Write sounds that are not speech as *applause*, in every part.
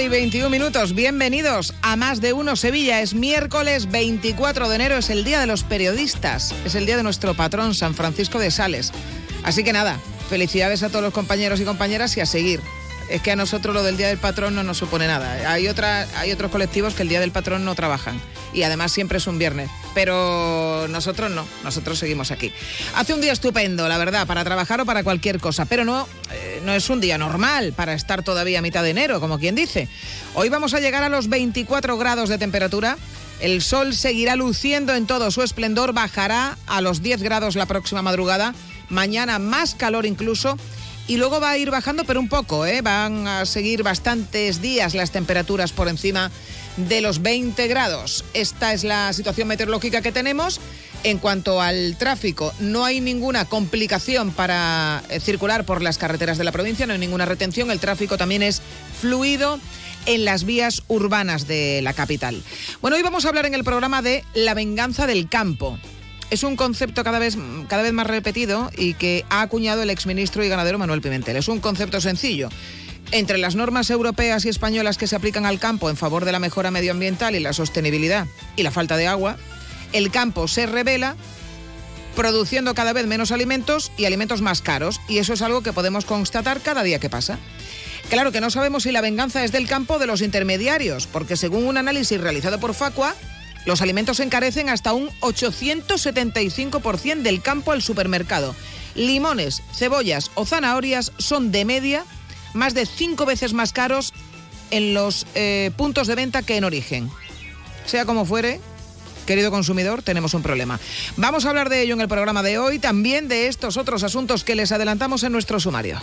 las 12 y 21 minutos. Bienvenidos a Más de Uno Sevilla. Es miércoles 24 de enero, es el Día de los Periodistas. Es el día de nuestro patrón, San Francisco de Sales. Así que nada, felicidades a todos los compañeros y compañeras y a seguir. Es que a nosotros lo del Día del Patrón no nos supone nada. Hay, hay otros colectivos que el Día del Patrón no trabajan. Y además siempre es un viernes. Pero nosotros no, nosotros seguimos aquí. Hace un día estupendo, la verdad, para trabajar o para cualquier cosa. Pero no, eh, no es un día normal para estar todavía a mitad de enero, como quien dice. Hoy vamos a llegar a los 24 grados de temperatura. El sol seguirá luciendo en todo su esplendor, bajará a los 10 grados la próxima madrugada. Mañana más calor incluso y luego va a ir bajando, pero un poco, ¿eh? van a seguir bastantes días las temperaturas por encima de los 20 grados. Esta es la situación meteorológica que tenemos. En cuanto al tráfico, no hay ninguna complicación para eh, circular por las carreteras de la provincia, no hay ninguna retención, el tráfico también es fluido en las vías urbanas de la capital. Bueno, hoy vamos a hablar en el programa de la venganza del campo es un concepto cada vez, cada vez más repetido y que ha acuñado el exministro y ganadero Manuel Pimentel. Es un concepto sencillo. Entre las normas europeas y españolas que se aplican al campo en favor de la mejora medioambiental y la sostenibilidad y la falta de agua, el campo se revela produciendo cada vez menos alimentos y alimentos más caros. Y eso es algo que podemos constatar cada día que pasa. Claro que no sabemos si la venganza es del campo de los intermediarios, porque según un análisis realizado por Facua, los alimentos se encarecen hasta un 875% del campo al supermercado. Limones, cebollas o zanahorias son de media más de cinco veces más caros en los eh, puntos de venta que en origen. Sea como fuere, querido consumidor, tenemos un problema. Vamos a hablar de ello en el programa de hoy, también de estos otros asuntos que les adelantamos en nuestro sumario.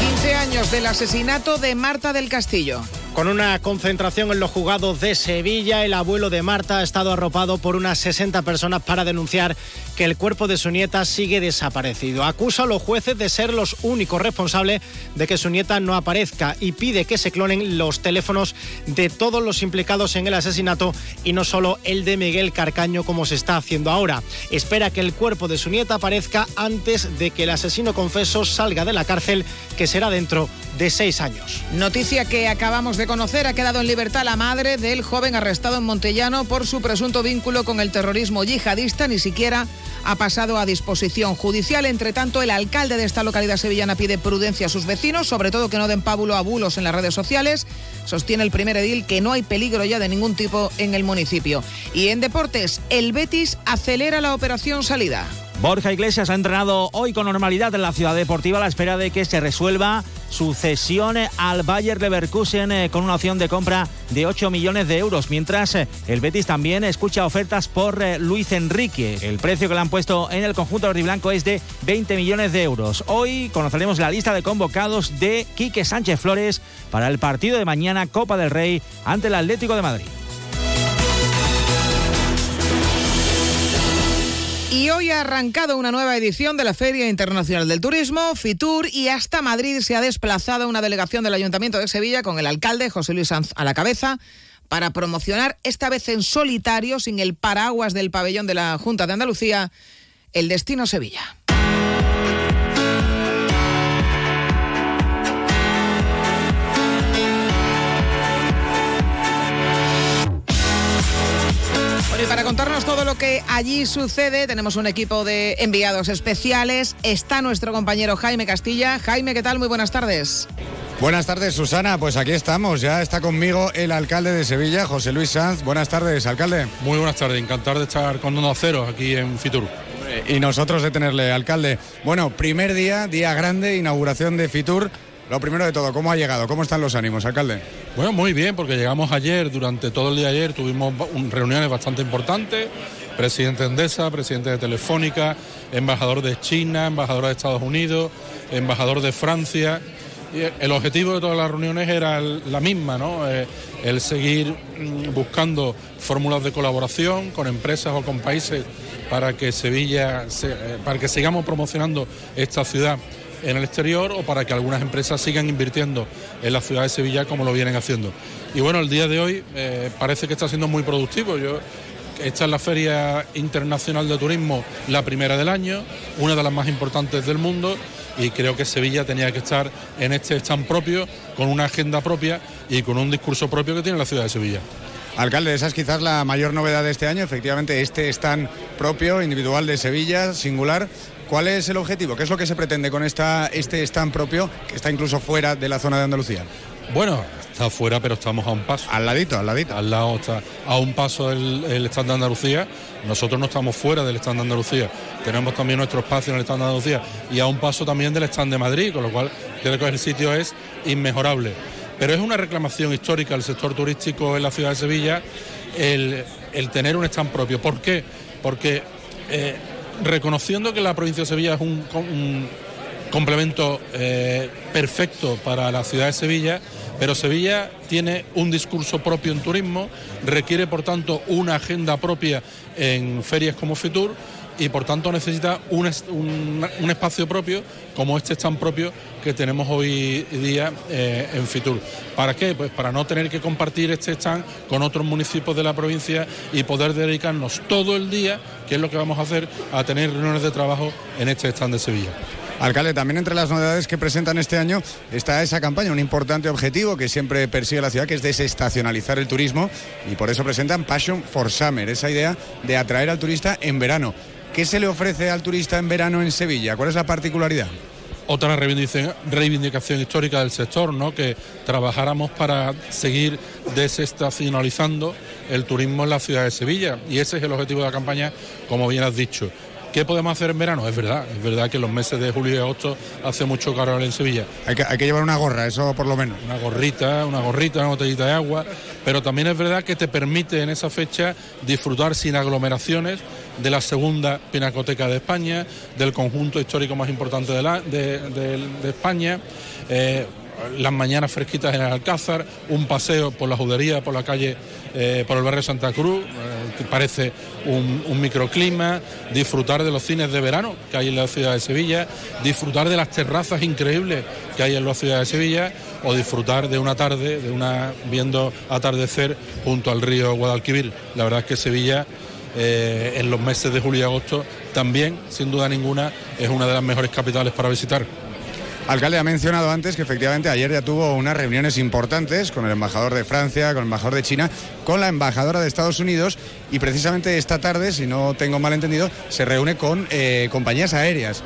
15 años del asesinato de Marta del Castillo. Con una concentración en los juzgados de Sevilla, el abuelo de Marta ha estado arropado por unas 60 personas para denunciar que el cuerpo de su nieta sigue desaparecido. Acusa a los jueces de ser los únicos responsables de que su nieta no aparezca y pide que se clonen los teléfonos de todos los implicados en el asesinato y no solo el de Miguel Carcaño como se está haciendo ahora. Espera que el cuerpo de su nieta aparezca antes de que el asesino confeso salga de la cárcel, que será dentro de seis años. Noticia que acabamos de conocer, ha quedado en libertad la madre del joven arrestado en Montellano por su presunto vínculo con el terrorismo yihadista, ni siquiera ha pasado a disposición judicial. Entre tanto, el alcalde de esta localidad sevillana pide prudencia a sus vecinos, sobre todo que no den pábulo a bulos en las redes sociales. Sostiene el primer edil que no hay peligro ya de ningún tipo en el municipio. Y en deportes, el Betis acelera la operación salida. Borja Iglesias ha entrenado hoy con normalidad en la ciudad deportiva a la espera de que se resuelva su cesión al Bayer Leverkusen eh, con una opción de compra de 8 millones de euros, mientras eh, el Betis también escucha ofertas por eh, Luis Enrique. El precio que le han puesto en el conjunto blanco es de 20 millones de euros. Hoy conoceremos la lista de convocados de Quique Sánchez Flores para el partido de mañana Copa del Rey ante el Atlético de Madrid. Y hoy ha arrancado una nueva edición de la Feria Internacional del Turismo, FITUR, y hasta Madrid se ha desplazado una delegación del Ayuntamiento de Sevilla con el alcalde José Luis Sanz a la cabeza para promocionar, esta vez en solitario, sin el paraguas del pabellón de la Junta de Andalucía, el destino Sevilla. Bueno, y para contarnos todo lo que allí sucede, tenemos un equipo de enviados especiales. Está nuestro compañero Jaime Castilla. Jaime, ¿qué tal? Muy buenas tardes. Buenas tardes, Susana. Pues aquí estamos. Ya está conmigo el alcalde de Sevilla, José Luis Sanz. Buenas tardes, alcalde. Muy buenas tardes. Encantado de estar con unos ceros aquí en Fitur. Y nosotros de tenerle, alcalde. Bueno, primer día, día grande, inauguración de Fitur. Lo primero de todo, ¿cómo ha llegado? ¿Cómo están los ánimos, alcalde? Bueno, muy bien, porque llegamos ayer, durante todo el día de ayer tuvimos reuniones bastante importantes, presidente de Endesa, presidente de Telefónica, embajador de China, embajador de Estados Unidos, embajador de Francia. Y el objetivo de todas las reuniones era la misma, ¿no? Eh, el seguir mm, buscando fórmulas de colaboración con empresas o con países para que Sevilla, eh, para que sigamos promocionando esta ciudad en el exterior o para que algunas empresas sigan invirtiendo en la ciudad de Sevilla como lo vienen haciendo. Y bueno, el día de hoy eh, parece que está siendo muy productivo. Yo, esta es la Feria Internacional de Turismo, la primera del año, una de las más importantes del mundo y creo que Sevilla tenía que estar en este stand propio, con una agenda propia y con un discurso propio que tiene la ciudad de Sevilla. Alcalde, esa es quizás la mayor novedad de este año, efectivamente este stand propio, individual de Sevilla, singular. ¿Cuál es el objetivo? ¿Qué es lo que se pretende con esta, este stand propio que está incluso fuera de la zona de Andalucía? Bueno, está fuera, pero estamos a un paso. Al ladito, al ladito. Al lado está a un paso el, el stand de Andalucía. Nosotros no estamos fuera del stand de Andalucía. Tenemos también nuestro espacio en el stand de Andalucía y a un paso también del stand de Madrid, con lo cual creo que el sitio es inmejorable. Pero es una reclamación histórica del sector turístico en la ciudad de Sevilla el, tener un stand propio. ¿Por qué? Porque eh, reconociendo que la provincia de Sevilla es un, complemento eh, perfecto para la ciudad de Sevilla, pero Sevilla tiene un discurso propio en turismo, requiere por tanto una agenda propia en ferias como Fitur y por tanto necesita un, espacio propio como este stand propio que tenemos hoy día eh, en Fitur. ¿Para qué? Pues para no tener que compartir este stand con otros municipios de la provincia y poder dedicarnos todo el día, que es lo que vamos a hacer, a tener reuniones de trabajo en este stand de Sevilla. Alcalde, también entre las novedades que presentan este año está esa campaña, un importante objetivo que siempre persigue la ciudad, que es desestacionalizar el turismo, y por eso presentan Passion for Summer, esa idea de atraer al turista en verano. ¿Qué se le ofrece al turista en verano en Sevilla? ¿Cuál es la particularidad? Otra reivindicación histórica del sector, ¿no? que trabajáramos para seguir desestacionalizando el turismo en la ciudad de Sevilla. Y ese es el objetivo de la campaña, como bien has dicho. ¿Qué podemos hacer en verano? Es verdad, es verdad que los meses de julio y agosto hace mucho calor en Sevilla. Hay que, hay que llevar una gorra, eso por lo menos. Una gorrita, una gorrita, una botellita de agua, pero también es verdad que te permite en esa fecha disfrutar sin aglomeraciones de la segunda pinacoteca de España, del conjunto histórico más importante de, la, de, España. Eh, las mañanas fresquitas en el Alcázar, un paseo por la judería, por la calle, eh, por el barrio Santa Cruz, eh, que parece un, microclima, disfrutar de los cines de verano que hay en la ciudad de Sevilla, disfrutar de las terrazas increíbles que hay en la ciudad de Sevilla o disfrutar de una tarde, de una viendo atardecer junto al río Guadalquivir. La verdad es que Sevilla eh, en los meses de julio y agosto también, sin duda ninguna, es una de las mejores capitales para visitar. Alcalde ha mencionado antes que efectivamente ayer ya tuvo unas reuniones importantes con el embajador de Francia, con el embajador de China, con la embajadora de Estados Unidos y precisamente esta tarde, si no tengo mal entendido, se reúne con eh, compañías aéreas.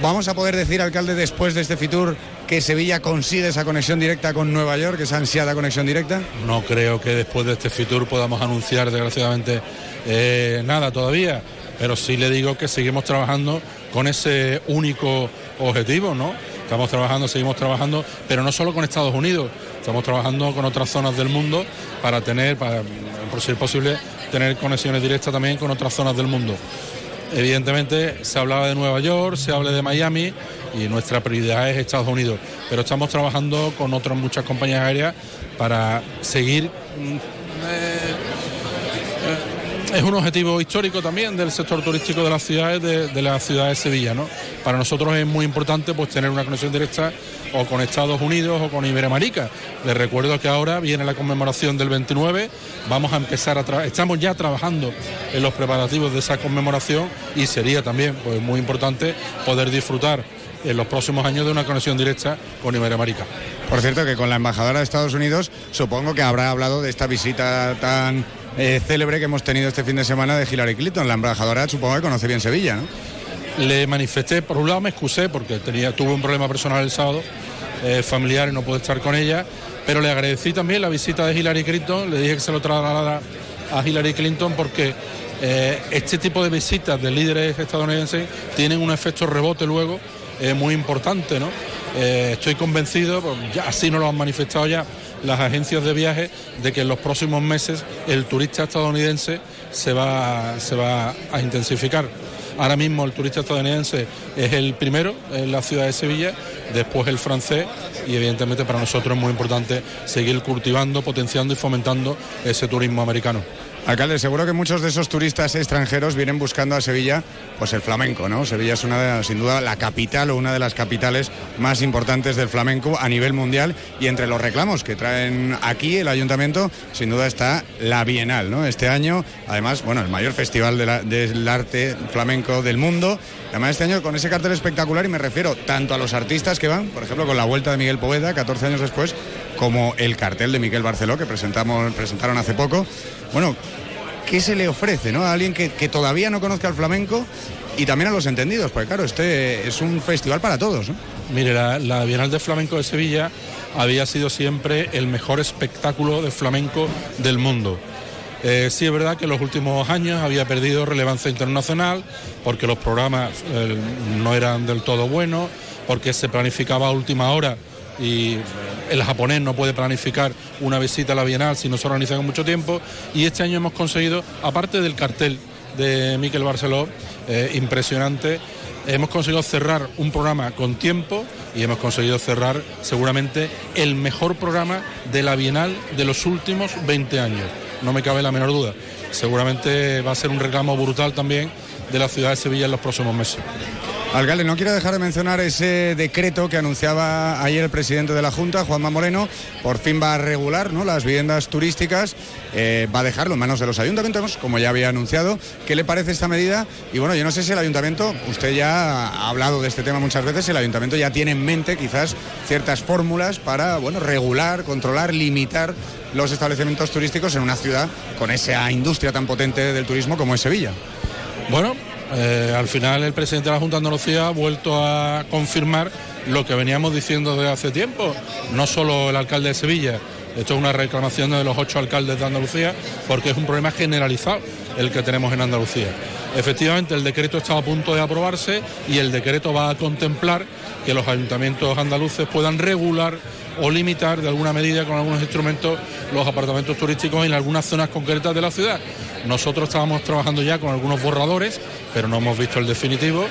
¿Vamos a poder decir, alcalde, después de este Fitur, que Sevilla consigue esa conexión directa con Nueva York, esa ansiada conexión directa? No creo que después de este Fitur podamos anunciar, desgraciadamente, eh, nada todavía, pero sí le digo que seguimos trabajando con ese único objetivo, ¿no? Estamos trabajando, seguimos trabajando, pero no solo con Estados Unidos, estamos trabajando con otras zonas del mundo para tener, para, por ser posible, tener conexiones directas también con otras zonas del mundo. Evidentemente se hablaba de Nueva York, se habla de Miami y nuestra prioridad es Estados Unidos, pero estamos trabajando con otras muchas compañías aéreas para seguir mm, eh, es un objetivo histórico también del sector turístico de las ciudades de, la ciudad de Sevilla. ¿no? Para nosotros es muy importante pues, tener una conexión directa o con Estados Unidos o con Iberoamérica. Les recuerdo que ahora viene la conmemoración del 29, vamos a empezar a estamos ya trabajando en los preparativos de esa conmemoración y sería también pues, muy importante poder disfrutar en los próximos años de una conexión directa con Iberoamérica. Por cierto, que con la embajadora de Estados Unidos supongo que habrá hablado de esta visita tan eh, célebre que hemos tenido este fin de semana de Hillary Clinton. La embajadora supongo que conoce bien Sevilla, ¿no? Le manifesté, por un lado me excusé porque tenía, tuve un problema personal el sábado, eh, familiar y no pude estar con ella, pero le agradecí también la visita de Hillary Clinton, le dije que se lo trasladara a Hillary Clinton porque eh, este tipo de visitas de líderes estadounidenses tienen un efecto rebote luego muy importante, ¿no? estoy convencido, pues, ya, así nos lo han manifestado ya las agencias de viaje de que en los próximos meses el turista estadounidense se va, se va a intensificar. Ahora mismo el turista estadounidense es el primero en la ciudad de Sevilla, después el francés y evidentemente para nosotros es muy importante seguir cultivando, potenciando y fomentando ese turismo americano. Alcalde, seguro que muchos de esos turistas extranjeros vienen buscando a Sevilla pues el flamenco, ¿no? Sevilla es una sin duda la capital o una de las capitales más importantes del flamenco a nivel mundial y entre los reclamos que traen aquí el ayuntamiento, sin duda está la Bienal, ¿no? Este año, además, bueno, el mayor festival del arte flamenco del mundo. Además, este año con ese cartel espectacular y me refiero tanto a los artistas que van, por ejemplo, con la vuelta de Miguel Poveda, 14 años después, como el cartel de Miguel Barceló que presentamos, presentaron hace poco. Bueno, ¿qué se le ofrece ¿no? a alguien que, todavía no conozca el flamenco y también a los entendidos? Porque claro, este es un festival para todos. Mire, la, Bienal de Flamenco de Sevilla había sido siempre el mejor espectáculo de flamenco del mundo. Eh, sí es verdad que en los últimos años había perdido relevancia internacional porque los programas eh, no eran del todo buenos, porque se planificaba a última hora y el japonés no puede planificar una visita a la Bienal si no se organiza con mucho tiempo y este año hemos conseguido, aparte del cartel de Miquel Barceló, eh, impresionante, hemos conseguido cerrar un programa con tiempo y hemos conseguido cerrar seguramente el mejor programa de la Bienal de los últimos 20 años, no me cabe la menor duda. Seguramente va a ser un reclamo brutal también de la ciudad de Sevilla en los próximos meses. Alcalde, no quiero dejar de mencionar ese decreto que anunciaba ayer el presidente de la Junta, Juanma Moreno, por fin va a regular ¿no? las viviendas turísticas, eh, va a dejarlo en manos de los ayuntamientos, como ya había anunciado. ¿Qué le parece esta medida? Y bueno, yo no sé si el ayuntamiento, usted ya ha hablado de este tema muchas veces, el ayuntamiento ya tiene en mente quizás ciertas fórmulas para bueno, regular, controlar, limitar los establecimientos turísticos en una ciudad con esa industria tan potente del turismo como es Sevilla. Bueno, eh, al final el presidente de la Junta de Andalucía ha vuelto a confirmar lo que veníamos diciendo desde hace tiempo, no solo el alcalde de Sevilla, esto es una reclamación de los ocho alcaldes de Andalucía porque es un problema generalizado el que tenemos en Andalucía. Efectivamente, el decreto está a punto de aprobarse y el decreto va a contemplar que los ayuntamientos andaluces puedan regular o limitar de alguna medida con algunos instrumentos los apartamentos turísticos en algunas zonas concretas de la ciudad. Nosotros estábamos trabajando ya con algunos borradores, pero no hemos visto el definitivo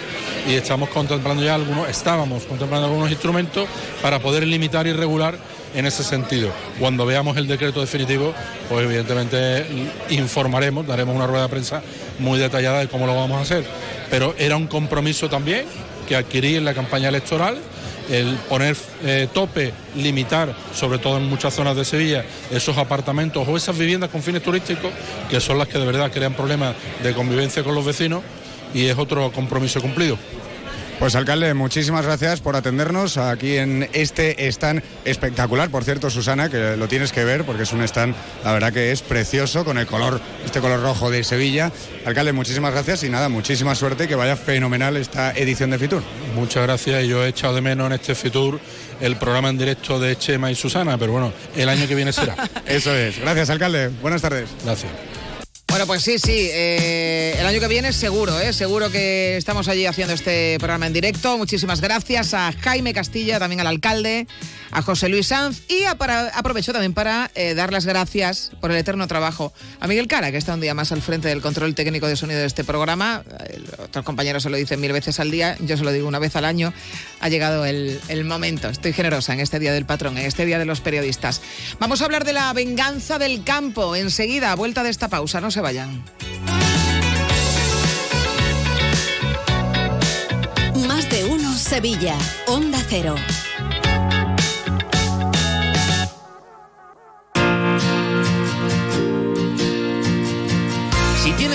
y estamos contemplando ya algunos, estábamos contemplando algunos instrumentos para poder limitar y regular en ese sentido. Cuando veamos el decreto definitivo, pues evidentemente informaremos, daremos una rueda de prensa muy detallada de cómo lo vamos a hacer. Pero era un compromiso también que adquirí en la campaña electoral el poner eh, tope, limitar, sobre todo en muchas zonas de Sevilla, esos apartamentos o esas viviendas con fines turísticos, que son las que de verdad crean problemas de convivencia con los vecinos, y es otro compromiso cumplido. Pues alcalde, muchísimas gracias por atendernos aquí en este stand espectacular. Por cierto, Susana, que lo tienes que ver porque es un stand, la verdad que es precioso con el color, este color rojo de Sevilla. Alcalde, muchísimas gracias y nada, muchísima suerte que vaya fenomenal esta edición de Fitur. Muchas gracias y yo he echado de menos en este Fitur el programa en directo de Chema y Susana, pero bueno, el año que viene será. *laughs* Eso es. Gracias, alcalde. Buenas tardes. Gracias. Bueno, pues sí, sí. Eh, el año que viene seguro, ¿eh? Seguro que estamos allí haciendo este programa en directo. Muchísimas gracias a Jaime Castilla, también al alcalde, a José Luis Sanz y aprovecho también para eh, dar las gracias por el eterno trabajo a Miguel Cara, que está un día más al frente del control técnico de sonido de este programa. otros compañeros se lo dicen mil veces al día, yo se lo digo una vez al año. Ha llegado el, el momento. Estoy generosa en este Día del Patrón, en este Día de los Periodistas. Vamos a hablar de la venganza del campo enseguida, vuelta de esta pausa. No se Más de uno Sevilla, Onda Cero.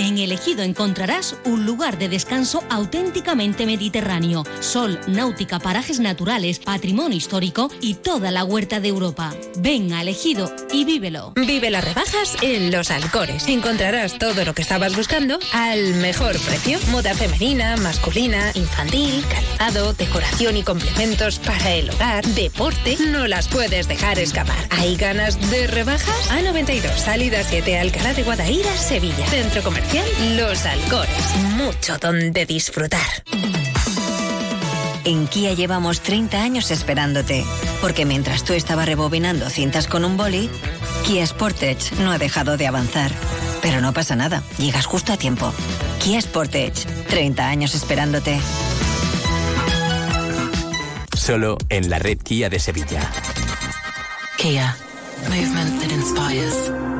En Elegido encontrarás un lugar de descanso auténticamente mediterráneo, sol, náutica, parajes naturales, patrimonio histórico y toda la huerta de Europa. Ven a Elegido y vívelo. Vive las rebajas en Los Alcores. Encontrarás todo lo que estabas buscando al mejor precio. Moda femenina, masculina, infantil, calzado, decoración y complementos para el hogar, deporte. No las puedes dejar escapar. ¿Hay ganas de rebajas? A92, salida 7, Alcalá de Guadaira, Sevilla. Centro Comercial Los Alcores. Mucho donde disfrutar. En Kia llevamos 30 años esperándote, porque mientras tú estabas rebobinando cintas con un boli, Kia Sportage no ha dejado de avanzar. Pero no pasa nada, llegas justo a tiempo. Kia Sportage, 30 años esperándote. Solo en la red Kia de Sevilla. Kia, movement that inspires.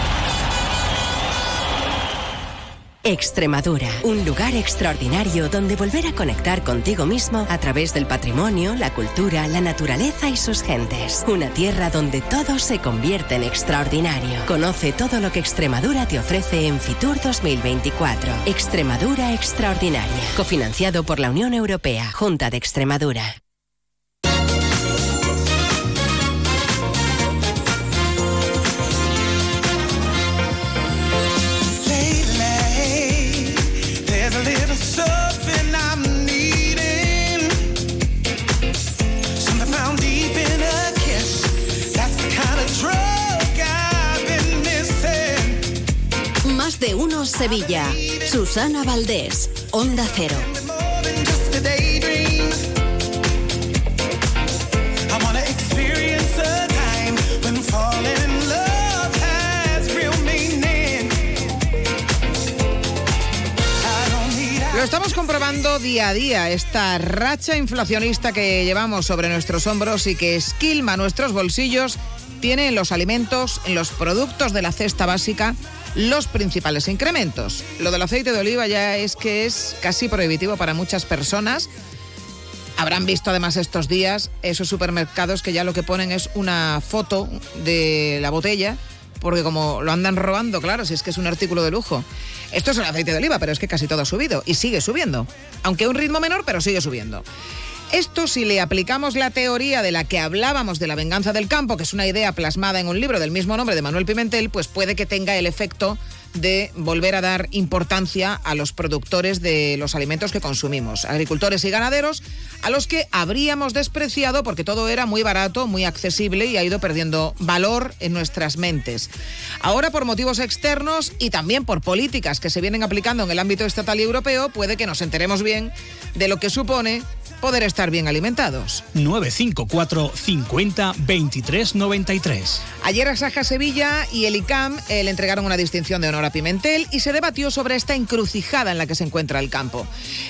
Extremadura, un lugar extraordinario donde volver a conectar contigo mismo a través del patrimonio, la cultura, la naturaleza y sus gentes. Una tierra donde todo se convierte en extraordinario. Conoce todo lo que Extremadura te ofrece en Fitur 2024. Extremadura Extraordinaria, cofinanciado por la Unión Europea, Junta de Extremadura. Real meaning. I don't need Lo estamos comprobando día a día, esta racha inflacionista que llevamos sobre nuestros hombros y que esquilma nuestros bolsillos, tiene en los alimentos, en los productos de la cesta básica, los principales incrementos. Lo del aceite de oliva ya es que es casi prohibitivo para muchas personas. Habrán visto además estos días esos supermercados que ya lo que ponen es una foto de la botella, porque como lo andan robando, claro, si es que es un artículo de lujo. Esto es el aceite de oliva, pero es que casi todo ha subido y sigue subiendo. Aunque a un ritmo menor, pero sigue subiendo. Esto si le aplicamos la teoría de la que hablábamos de la venganza del campo, que es una idea plasmada en un libro del mismo nombre de Manuel Pimentel, pues puede que tenga el efecto de volver a dar importancia a los productores de los alimentos que consumimos, agricultores y ganaderos, a los que habríamos despreciado porque todo era muy barato, muy accesible y ha ido perdiendo valor en nuestras mentes. Ahora, por motivos externos y también por políticas que se vienen aplicando en el ámbito estatal y europeo, puede que nos enteremos bien de lo que supone poder estar bien alimentados. 954 50 23 93. Ayer a Saja Sevilla y el ICAM eh, le entregaron una distinción de honor a Pimentel y se debatió sobre esta encrucijada en la que se encuentra el campo.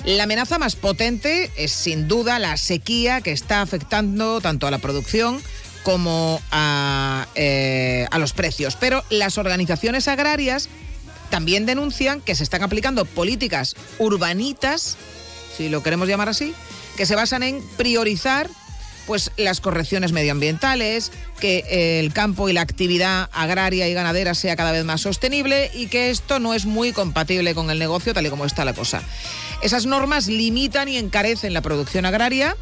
La amenaza más potente es sin duda la sequía que está afectando tanto a la producción como a, eh, a los precios. Pero las organizaciones agrarias también denuncian que se están aplicando políticas urbanitas, si lo queremos llamar así, que se basan en priorizar pues las correcciones medioambientales, que eh, el campo y la actividad agraria y ganadera sea cada vez más sostenible y que esto no es muy compatible con el negocio tal y como está la cosa. Esas normas limitan y encarecen la producción agraria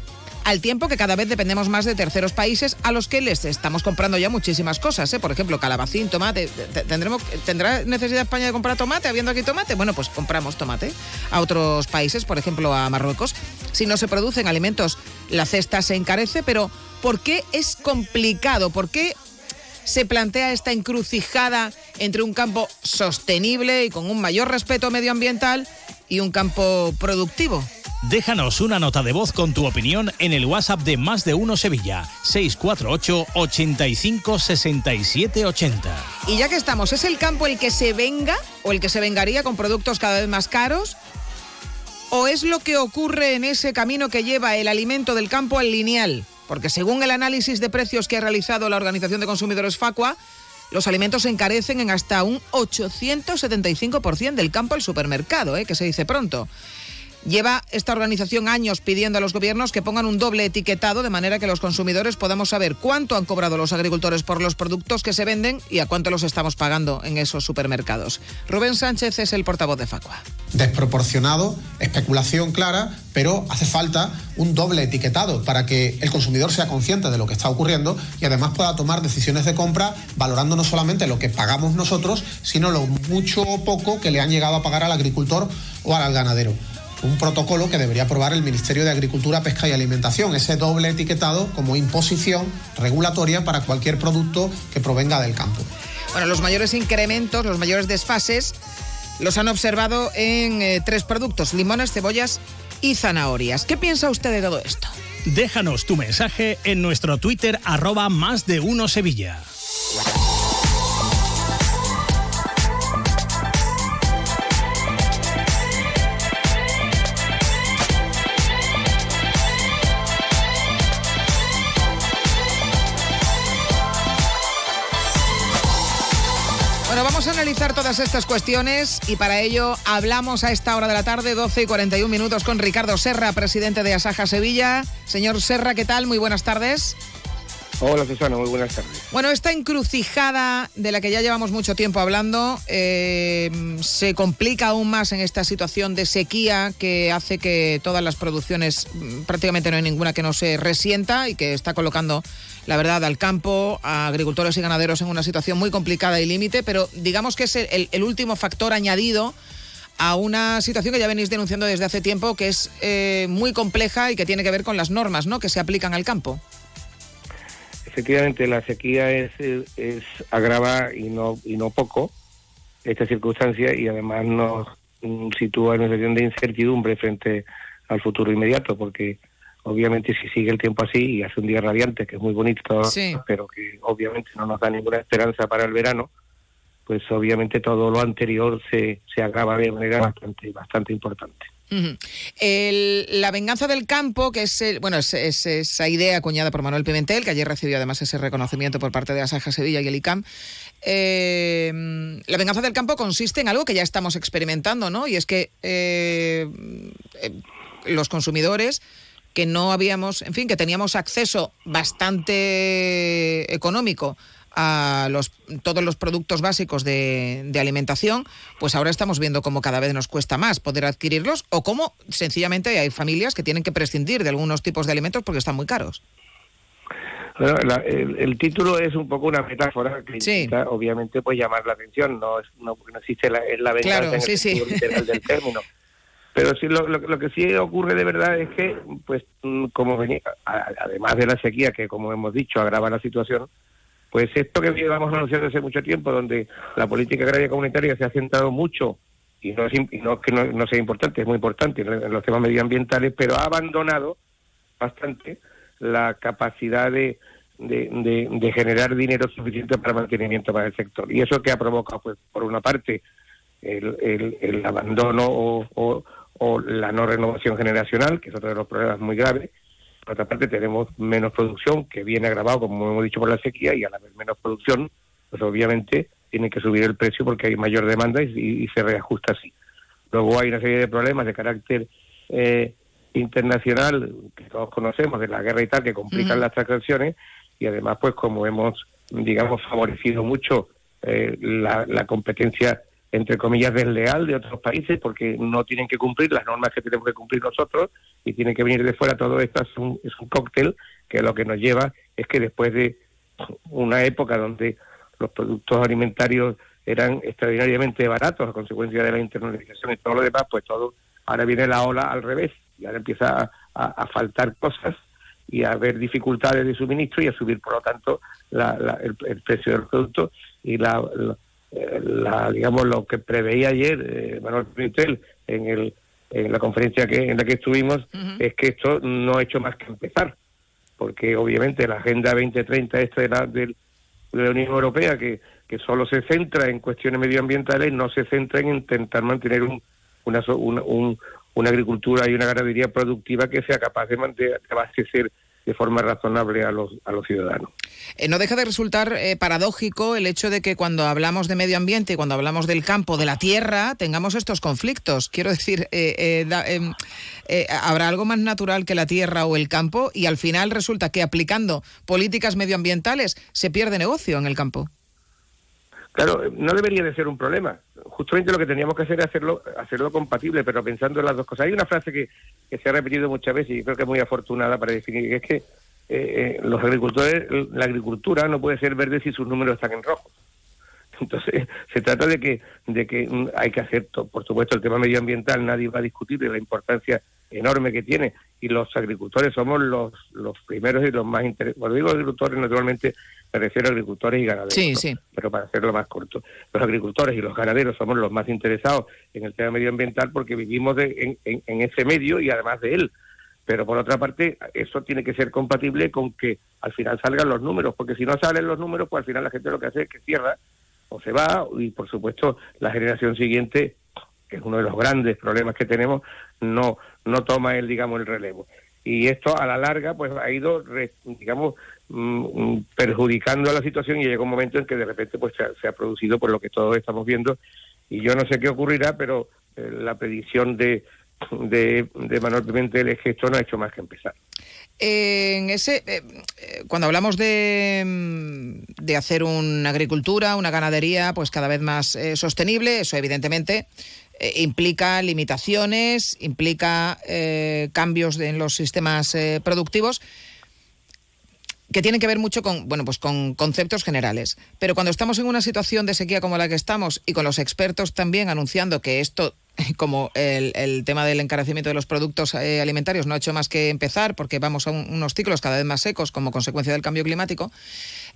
al tiempo que cada vez dependemos más de terceros países a los que les estamos comprando ya muchísimas cosas, ¿eh? por ejemplo, calabacín, tomate. ¿Tendremos, ¿Tendrá necesidad España de comprar tomate habiendo aquí tomate? Bueno, pues compramos tomate a otros países, por ejemplo, a Marruecos. Si no se producen alimentos, la cesta se encarece, pero ¿por qué es complicado? ¿Por qué se plantea esta encrucijada entre un campo sostenible y con un mayor respeto medioambiental y un campo productivo? Déjanos una nota de voz con tu opinión en el WhatsApp de Más de Uno Sevilla, 648 85 67 80. Y ya que estamos, ¿es el campo el que se venga o el que se vengaría con productos cada vez más caros? ¿O es lo que ocurre en ese camino que lleva el alimento del campo al lineal? Porque según el análisis de precios que ha realizado la Organización de Consumidores Facua, los alimentos se encarecen en hasta un 875% del campo al supermercado, ¿eh? que se dice pronto. Lleva esta organización años pidiendo a los gobiernos que pongan un doble etiquetado de manera que los consumidores podamos saber cuánto han cobrado los agricultores por los productos que se venden y a cuánto los estamos pagando en esos supermercados. Rubén Sánchez es el portavoz de Facua. Desproporcionado, especulación clara, pero hace falta un doble etiquetado para que el consumidor sea consciente de lo que está ocurriendo y además pueda tomar decisiones de compra valorando no solamente lo que pagamos nosotros, sino lo mucho o poco que le han llegado a pagar al agricultor o al ganadero. Un protocolo que debería aprobar el Ministerio de Agricultura, Pesca y Alimentación, ese doble etiquetado como imposición regulatoria para cualquier producto que provenga del campo. Bueno, los mayores incrementos, los mayores desfases, los han observado en eh, tres productos, limones, cebollas y zanahorias. ¿Qué piensa usted de todo esto? Déjanos tu mensaje en nuestro Twitter arroba más de uno Sevilla. Vamos a analizar todas estas cuestiones y para ello hablamos a esta hora de la tarde, 12 y 41 minutos, con Ricardo Serra, presidente de Asaja Sevilla. Señor Serra, ¿qué tal? Muy buenas tardes. Hola Susana, muy buenas tardes. Bueno, esta encrucijada de la que ya llevamos mucho tiempo hablando eh, se complica aún más en esta situación de sequía que hace que todas las producciones, mm, prácticamente no hay ninguna que no se resienta y que está colocando, la verdad, al campo, a agricultores y ganaderos en una situación muy complicada y límite, pero digamos que es el, último factor añadido a una situación que ya venís denunciando desde hace tiempo, que es eh, muy compleja y que tiene que ver con las normas ¿no? que se aplican al campo. Efectivamente, la sequía es, es agrava y no y no poco esta circunstancia y además nos sitúa en una situación de incertidumbre frente al futuro inmediato, porque obviamente si sigue el tiempo así y hace un día radiante, que es muy bonito, Sí. pero que obviamente no nos da ninguna esperanza para el verano, pues obviamente todo lo anterior se, se agrava de manera bastante bastante importante. El- la venganza del campo, que es, el- bueno, es, es esa idea acuñada por Manuel Pimentel, que ayer recibió además ese reconocimiento por parte de Asaja Sevilla y el ICAM. eh, la venganza del campo consiste en algo que ya estamos experimentando, ¿no? Y es que eh, eh, los consumidores que no habíamos, en fin, que teníamos acceso bastante económico a los, todos los productos básicos de, de alimentación, pues ahora estamos viendo cómo cada vez nos cuesta más poder adquirirlos o cómo sencillamente hay familias que tienen que prescindir de algunos tipos de alimentos porque están muy caros. Bueno, la- el, el título es un poco una metáfora que intenta, obviamente, pues llamar la atención. No, es, no, porque no existe la, la venganza Claro, en el sí. del término. *laughs* Pero sí, lo, que sí ocurre de verdad es que, pues, mm, como venía, además de la sequía, que como hemos dicho, agrava la situación, pues esto que llevamos anunciando hace mucho tiempo, donde la política agraria comunitaria se ha centrado mucho, y no es, y no que no, no sea importante, es muy importante en, los temas medioambientales, pero ha abandonado bastante la capacidad de, de, de- de generar dinero suficiente para mantenimiento para el sector. Y eso que ha provocado, pues, por una parte, el, el- el abandono o, o- o la no renovación generacional, que es otro de los problemas muy graves. Por otra parte, tenemos menos producción, que viene agravado, como hemos dicho, por la sequía, y al haber menos producción, pues obviamente tiene que subir el precio porque hay mayor demanda y, y se reajusta así. Luego hay una serie de problemas de carácter eh, internacional que todos conocemos, de la guerra y tal, que complican las transacciones y además, pues como hemos, digamos, favorecido mucho eh, la, la competencia, entre comillas, desleal de otros países porque no tienen que cumplir las normas que tenemos que cumplir nosotros y tienen que venir de fuera. Todo esto es un, es un cóctel que lo que nos lleva es que después de una época donde los productos alimentarios eran extraordinariamente baratos a consecuencia de la internalización y todo lo demás, pues todo, ahora viene la ola al revés y ahora empieza a, faltar cosas y a haber dificultades de suministro y a subir, por lo tanto, la- la- el, el precio del producto y la, la, digamos lo que preveía ayer eh, Manuel Pimentel en el en la conferencia que en la que estuvimos es que esto no ha hecho más que empezar porque obviamente la agenda 2030 esta de la, de la Unión Europea que, que solo se centra en cuestiones medioambientales no se centra en intentar mantener un, una, una, un- una agricultura y una ganadería productiva que sea capaz de, man- de- de abastecer de forma razonable a los, a los ciudadanos. Eh, no deja de resultar eh, paradójico el hecho de que cuando hablamos de medio ambiente cuando hablamos del campo, de la tierra, tengamos estos conflictos. Quiero decir, eh, em, habrá algo más natural que la tierra o el campo y al final resulta que aplicando políticas medioambientales se pierde negocio en el campo. Claro, no debería de ser un problema. Justamente lo que teníamos que hacer es hacerlo, hacerlo compatible, pero pensando en las dos cosas. Hay una frase que, que se ha repetido muchas veces y creo que es muy afortunada para definir, que es que eh, eh, los agricultores, la agricultura no puede ser verde si sus números están en rojo. *laughs* Entonces, se trata de que, de que mm, hay que hacer, to- por supuesto, el tema medioambiental, nadie va a discutir de la importancia enorme que tiene, y los agricultores somos los, los primeros y los más interesados. Cuando digo agricultores, naturalmente me refiero a agricultores y ganaderos, Sí, ¿no? sí. pero para hacerlo más corto. Los agricultores y los ganaderos somos los más interesados en el tema medioambiental porque vivimos de- en, en- en ese medio y además de él. Pero por otra parte, eso tiene que ser compatible con que al final salgan los números, porque si no salen los números, pues al final la gente lo que hace es que cierra o se va y por supuesto la generación siguiente, que es uno de los grandes problemas que tenemos, no no toma el digamos el relevo. Y esto a la larga pues ha ido digamos mm, mm, perjudicando a la situación y llega un momento en que de repente pues se ha, se ha producido por lo que todos estamos viendo y yo no sé qué ocurrirá, pero eh, la predicción de de, de Manuel Pimentel es que esto no ha hecho más que empezar. En ese, eh, eh, cuando hablamos de, mm, de hacer una agricultura, una ganadería, pues cada vez más sostenible, eso evidentemente implica limitaciones, implica cambios en los sistemas productivos que tienen que ver mucho con, bueno, pues con conceptos generales. Pero cuando estamos en una situación de sequía como la que estamos y con los expertos también anunciando que esto, *laughs* como el, tema del encarecimiento de los productos eh, alimentarios no ha hecho más que empezar porque vamos a un- unos ciclos cada vez más secos como consecuencia del cambio climático,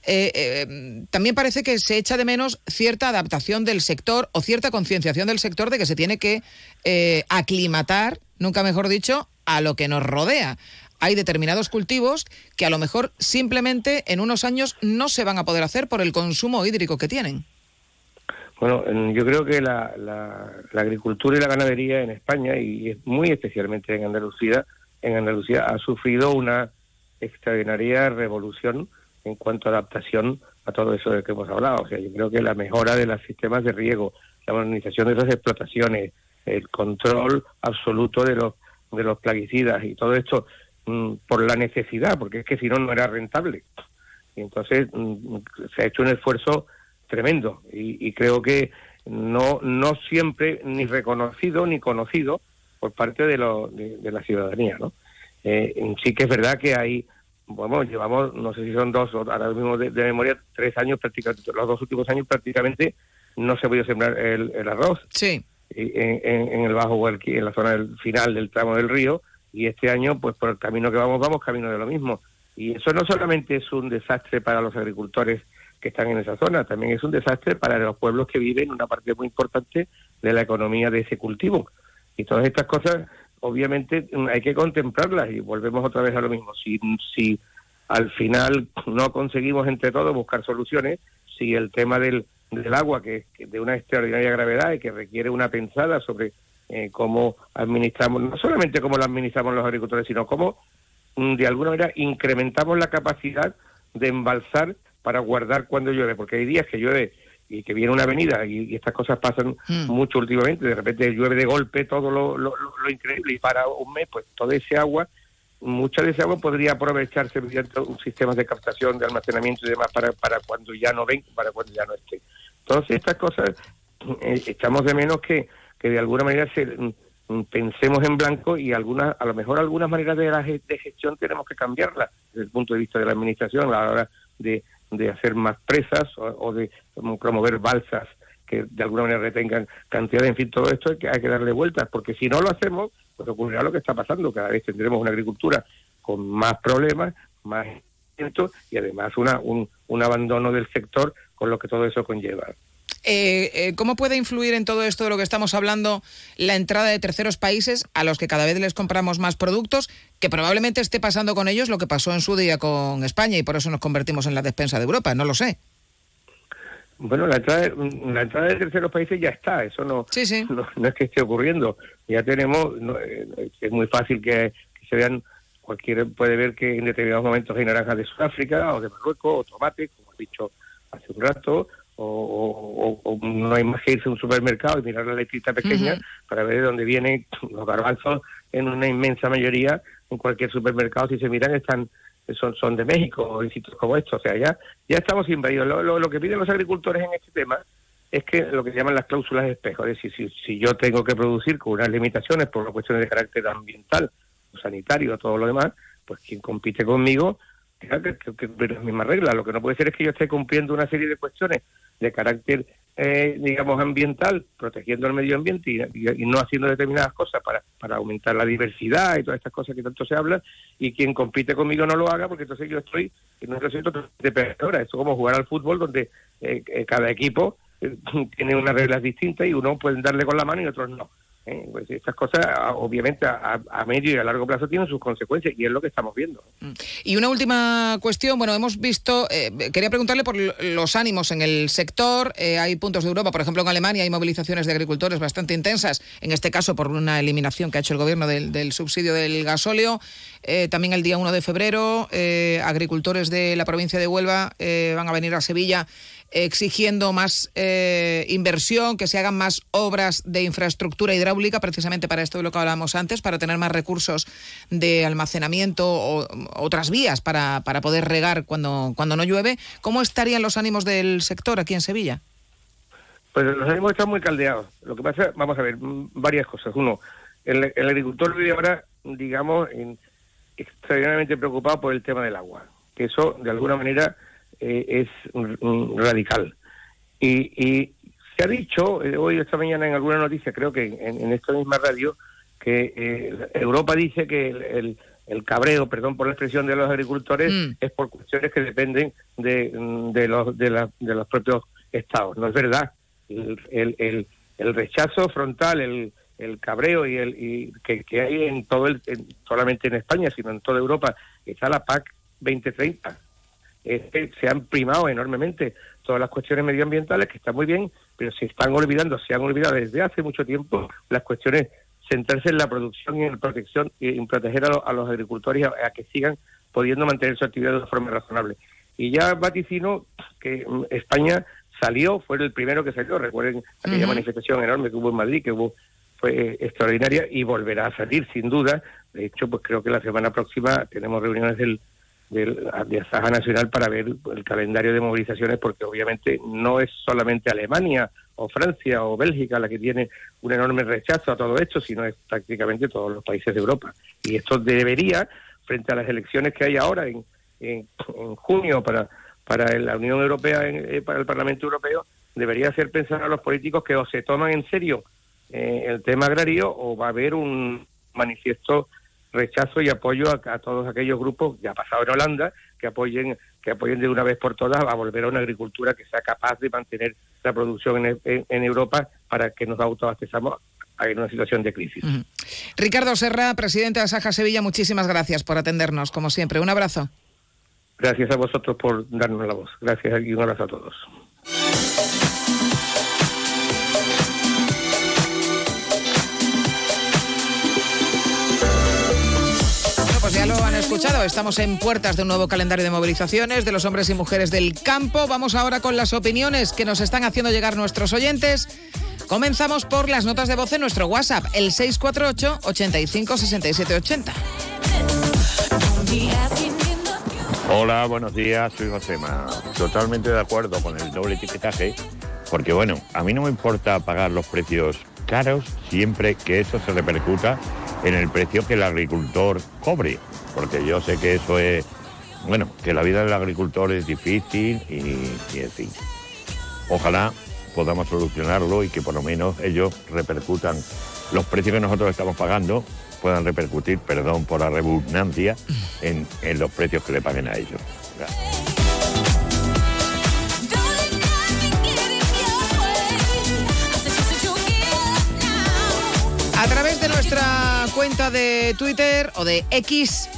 eh, eh, también parece que se echa de menos cierta adaptación del sector o cierta concienciación del sector de que se tiene que aclimatar, nunca mejor dicho, a lo que nos rodea. Hay determinados cultivos que a lo mejor simplemente en unos años no se van a poder hacer por el consumo hídrico que tienen. Bueno, en- yo creo que la, la- la agricultura y la ganadería en España y muy especialmente en Andalucía, en Andalucía ha sufrido una extraordinaria revolución en cuanto a adaptación a todo eso de que hemos hablado. O sea, yo creo que la mejora de los sistemas de riego, la modernización de las explotaciones, el control absoluto de los de los plaguicidas y todo esto mm, por la necesidad, porque es que si no no era rentable. Y entonces mm, se ha hecho un esfuerzo tremendo y, y creo que no no siempre ni reconocido ni conocido por parte de, lo, de, de la ciudadanía, ¿no? Eh, sí que es verdad que hay, bueno, llevamos, no sé si son dos, o ahora mismo de, de memoria, tres años prácticamente, los dos últimos años prácticamente no se ha podido sembrar el, el arroz. Sí. En, en- en el Bajo en la zona del final del tramo del río, y este año, pues por el camino que vamos, vamos camino de lo mismo. Y eso no solamente es un desastre para los agricultores que están en esa zona, también es un desastre para los pueblos que viven una parte muy importante de la economía de ese cultivo. Y todas estas cosas, obviamente, mm, hay que contemplarlas y volvemos otra vez a lo mismo. Si, si al final no conseguimos entre todos buscar soluciones, si el tema del, del agua, que es de una extraordinaria gravedad y que requiere una pensada sobre eh, cómo administramos, no solamente cómo lo administramos los agricultores, sino cómo mm, de alguna manera incrementamos la capacidad de embalsar para guardar cuando llueve, porque hay días que llueve y que viene una avenida y, y estas cosas pasan Mm. mucho últimamente, de repente llueve de golpe todo lo, lo- increíble y para un mes pues todo ese agua, mucha de ese agua podría aprovecharse mediante un sistema de captación, de almacenamiento y demás para, para cuando ya no ven, para cuando ya no esté. Entonces estas cosas eh, echamos de menos que, que de alguna manera se, mm, pensemos en blanco y algunas, a lo mejor algunas maneras de, la de gestión tenemos que cambiarlas desde el punto de vista de la administración a la hora de, de hacer más presas o, o de mm, promover balsas que de alguna manera retengan cantidad, en fin, todo esto hay que, darle vueltas, porque si no lo hacemos, pues ocurrirá lo que está pasando, cada vez tendremos una agricultura con más problemas, más y además una, un, un abandono del sector con lo que todo eso conlleva. Eh, eh, ¿Cómo puede influir en todo esto de lo que estamos hablando la entrada de terceros países a los que cada vez les compramos más productos? Que probablemente esté pasando con ellos lo que pasó en su día con España y por eso nos convertimos en la despensa de Europa, no lo sé. Bueno, la entrada, la entrada de terceros países ya está, eso no, *laughs* no, no es que esté ocurriendo. Ya tenemos, no, eh, es muy fácil que, que se vean, cualquiera puede ver que en determinados momentos hay naranjas de Sudáfrica o de Marruecos o tomates, como has dicho hace un rato, o, o- o- o no hay más que irse a un supermercado y mirar la letrita pequeña para ver de dónde vienen *laughs* los garbanzos en una inmensa mayoría en cualquier supermercado. Si se miran están son son de México o en sitios como estos. O sea ya ya estamos invadidos. Lo, lo, lo que piden los agricultores en este tema es que lo que llaman las cláusulas de espejo. Es decir si, si yo tengo que producir con unas limitaciones por cuestiones de carácter ambiental o sanitario o todo lo demás pues quien compite conmigo que, que- que cumplir las mismas reglas lo que no puede ser es que yo esté cumpliendo una serie de cuestiones de carácter, eh, digamos, ambiental, protegiendo el medio ambiente y, no haciendo determinadas cosas para, para aumentar la diversidad y todas estas cosas que tanto se hablan, y quien compite conmigo no lo haga, porque entonces yo estoy en un recinto de peor. Esto es como jugar al fútbol, donde eh, eh, cada equipo eh, *laughs* tiene unas reglas distintas y uno puede darle con la mano y otros no. ¿Eh? Pues estas cosas, obviamente, a, medio y a largo plazo tienen sus consecuencias y es lo que estamos viendo. Y una última cuestión, bueno, hemos visto, eh, quería preguntarle por los ánimos en el sector. Eh, hay puntos de Europa, por ejemplo en Alemania hay movilizaciones de agricultores bastante intensas, en este caso por una eliminación que ha hecho el gobierno del, del subsidio del gasóleo. También el día 1 de febrero, agricultores de la provincia de Huelva van a venir a Sevilla exigiendo más eh, inversión, que se hagan más obras de infraestructura hidráulica, precisamente para esto de lo que hablábamos antes, para tener más recursos de almacenamiento o otras vías para, para poder regar cuando, cuando no llueve. ¿Cómo estarían los ánimos del sector aquí en Sevilla? Pues los ánimos están muy caldeados. Lo que pasa, vamos a ver, varias cosas. Uno, el, el agricultor vive ahora, digamos, en- extraordinariamente preocupado por el tema del agua. Que eso, de alguna manera, eh, es mm, radical. Y, y se ha dicho, eh, hoy esta mañana en alguna noticia, creo que en, en esta misma radio, que eh, Europa dice que el, el- el cabreo, perdón por la expresión de los agricultores, es por cuestiones que dependen de, mm, de los, de, la- de los propios estados. No es verdad. El, el, el- el rechazo frontal, el, el cabreo y el y que, que hay en todo el, en- solamente en España, sino en toda Europa, está la PAC 2030 que se han primado enormemente todas las cuestiones medioambientales, que están muy bien, pero se están olvidando, se han olvidado desde hace mucho tiempo las cuestiones, centrarse en la producción y en la protección y en proteger a, lo- a los agricultores a, a que sigan pudiendo mantener su actividad de una forma razonable. Y ya vaticino que mm, España salió, fue el primero que salió, recuerden aquella manifestación enorme que hubo en Madrid, que hubo fue eh, extraordinaria y volverá a salir sin duda. De hecho, pues creo que la semana próxima tenemos reuniones del, de Asaja Nacional para ver el calendario de movilizaciones, porque obviamente no es solamente Alemania o Francia o Bélgica la que tiene un enorme rechazo a todo esto, sino es prácticamente todos los países de Europa. Y esto debería, frente a las elecciones que hay ahora en, en, en junio para, para la Unión Europea, en- eh, para el Parlamento Europeo, debería hacer pensar a los políticos que o se toman en serio eh, el tema agrario o va a haber un manifiesto rechazo y apoyo a, a todos aquellos grupos, ya ha pasado en Holanda, que apoyen que apoyen de una vez por todas a volver a una agricultura que sea capaz de mantener la producción en, en- en Europa para que nos autoabastezamos en una situación de crisis. Ricardo Serra, presidente de Asaja Sevilla, muchísimas gracias por atendernos, como siempre. Un abrazo. Gracias a vosotros por darnos la voz. Gracias y un abrazo a todos. Escuchado, estamos en puertas de un nuevo calendario de movilizaciones de los hombres y mujeres del campo. Vamos ahora con las opiniones que nos están haciendo llegar nuestros oyentes. Comenzamos por las notas de voz en nuestro WhatsApp, el 648 85 67 80. Hola, buenos días, soy Josema. Totalmente de acuerdo con el doble etiquetaje, porque bueno, a mí no me importa pagar los precios caros siempre que eso se repercuta en el precio que el agricultor cobre, porque yo sé que eso es, bueno, que la vida del agricultor es difícil y, y en fin. Ojalá podamos solucionarlo y que por lo menos ellos repercutan los precios que nosotros estamos pagando puedan repercutir, perdón por la redundancia, en, en los precios que le paguen a ellos. Gracias. Nuestra cuenta de Twitter o de X,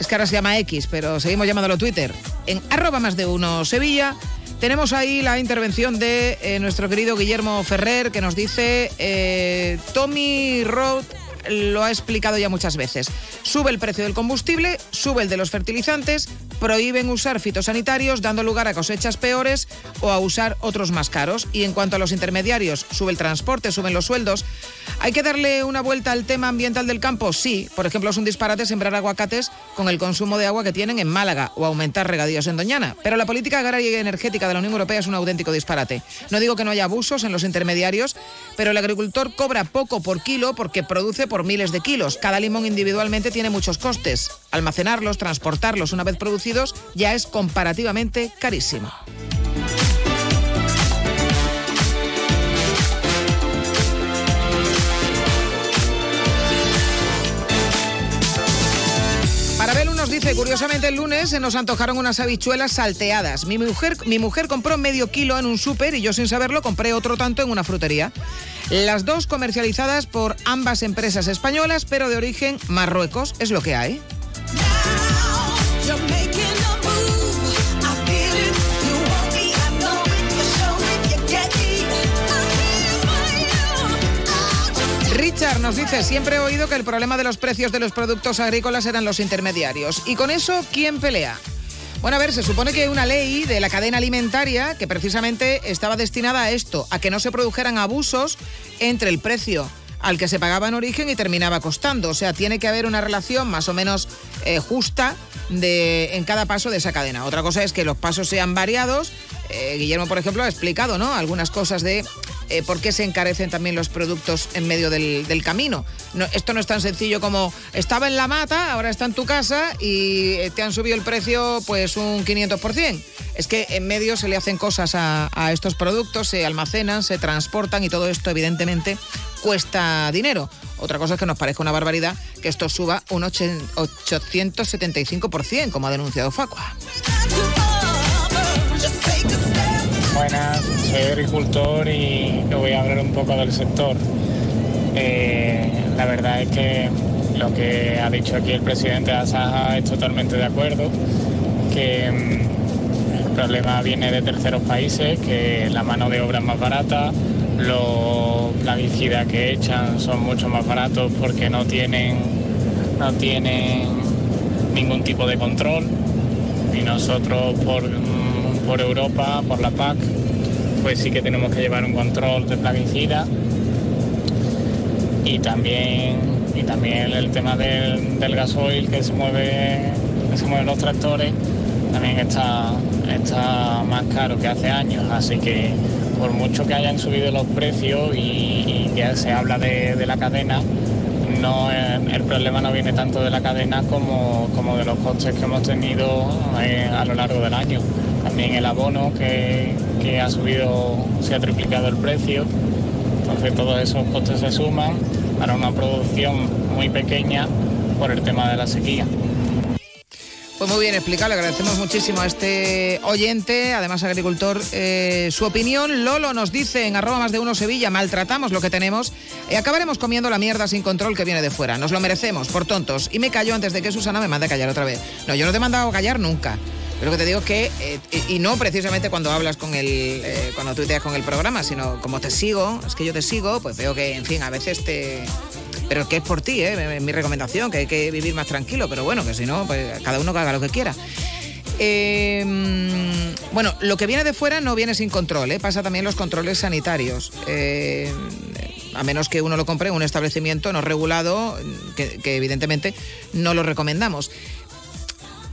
es que ahora se llama X, pero seguimos llamándolo Twitter, en arroba más de uno Sevilla, tenemos ahí la intervención de eh, nuestro querido Guillermo Ferrer, que nos dice, eh, Tommy Road lo ha explicado ya muchas veces. Sube el precio del combustible, sube el de los fertilizantes, prohíben usar fitosanitarios, dando lugar a cosechas peores o a usar otros más caros. Y en cuanto a los intermediarios, sube el transporte, suben los sueldos. ¿Hay que darle una vuelta al tema ambiental del campo? Sí. Por ejemplo, es un disparate sembrar aguacates con el consumo de agua que tienen en Málaga o aumentar regadíos en Doñana. Pero la política agraria y energética de la Unión Europea es un auténtico disparate. No digo que no haya abusos en los intermediarios, pero el agricultor cobra poco por kilo porque produce por por miles de kilos. Cada limón individualmente tiene muchos costes. Almacenarlos, transportarlos una vez producidos ya es comparativamente carísimo. dice, curiosamente el lunes se nos antojaron unas habichuelas salteadas. Mi mujer, mi mujer compró medio kilo en un súper y yo sin saberlo compré otro tanto en una frutería. Las dos comercializadas por ambas empresas españolas, pero de origen Marruecos, es lo que hay. Richard nos dice, siempre he oído que el problema de los precios de los productos agrícolas eran los intermediarios. Y con eso, ¿quién pelea? Bueno, a ver, se supone que hay una ley de la cadena alimentaria que precisamente estaba destinada a esto, a que no se produjeran abusos entre el precio al que se pagaba en origen y terminaba costando. O sea, tiene que haber una relación más o menos eh, justa de, en cada paso de esa cadena. Otra cosa es que los pasos sean variados. Eh, Guillermo, por ejemplo, ha explicado ¿no? algunas cosas de eh, por qué se encarecen también los productos en medio del, del camino. No, esto no es tan sencillo como estaba en la mata, ahora está en tu casa y eh, te han subido el precio pues un 500%. Es que en medio se le hacen cosas a, estos productos, se almacenan, se transportan y todo esto evidentemente cuesta dinero. Otra cosa es que nos parezca una barbaridad que esto suba un ochen- 875%, como ha denunciado Facua. Buenas, soy agricultor y le voy a hablar un poco del sector. Eh, la verdad es que lo que ha dicho aquí el presidente de Asaja es totalmente de acuerdo, que mm, el problema viene de terceros países, que la mano de obra es más barata, los plaguicidas que echan son mucho más baratos porque no tienen, no tienen ningún tipo de control y nosotros por, mm, por Europa, por la PAC, pues sí que tenemos que llevar un control de plaguicidas y también, también el tema del, del gasoil que se mueve, que se mueven los tractores, también está, está más caro que hace años, así que por mucho que hayan subido los precios y, y que se habla de, la cadena, no, el problema no viene tanto de la cadena como, como de los costes que hemos tenido eh, a lo largo del año. También el abono que, que ha subido, se ha triplicado el precio. Entonces todos esos costes se suman para una producción muy pequeña por el tema de la sequía. Pues muy bien explicado, le agradecemos muchísimo a este oyente, además agricultor, eh, su opinión. Lolo nos dice en arroba más de uno Sevilla, maltratamos lo que tenemos y acabaremos comiendo la mierda sin control que viene de fuera. Nos lo merecemos, por tontos. Y me callo antes de que Susana me mande a callar otra vez. No, yo no te he mandado a callar nunca. Pero que te digo es que, eh, y no precisamente cuando hablas con el, eh, cuando tuiteas con el programa, sino como te sigo, es que yo te sigo, pues veo que, en fin, a veces te... Pero que es por ti, ¿eh? mi recomendación, que hay que vivir más tranquilo, pero bueno, que si no, pues cada uno que haga lo que quiera. Mm, bueno, lo que viene de fuera no viene sin control, ¿eh? pasa también los controles sanitarios. Eh, a menos que uno lo compre en un establecimiento no regulado, que evidentemente no lo recomendamos.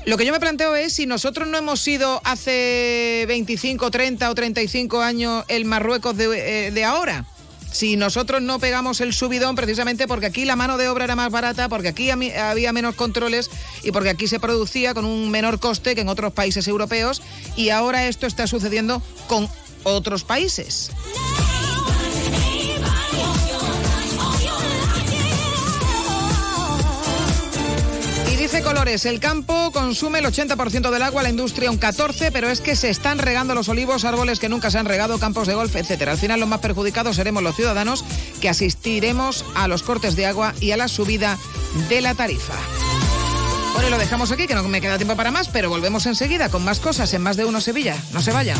Lo que yo me planteo es si nosotros no hemos sido hace 25, 30 o 35 años el Marruecos de, eh, de ahora. Si nosotros no pegamos el subidón precisamente porque aquí la mano de obra era más barata, porque aquí había menos controles y porque aquí se producía con un menor coste que en otros países europeos y ahora esto está sucediendo con otros países. El campo consume el 80% del agua, la industria un 14%, pero es que se están regando los olivos, árboles que nunca se han regado, campos de golf, etcétera. Al final los más perjudicados seremos los ciudadanos que asistiremos a los cortes de agua y a la subida de la tarifa. Bueno, lo dejamos aquí, que no me queda tiempo para más, pero volvemos enseguida con más cosas en Más de Uno Sevilla. No se vayan.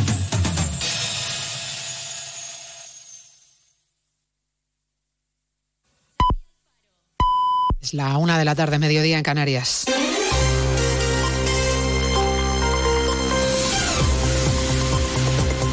Es la una de la tarde, mediodía en Canarias.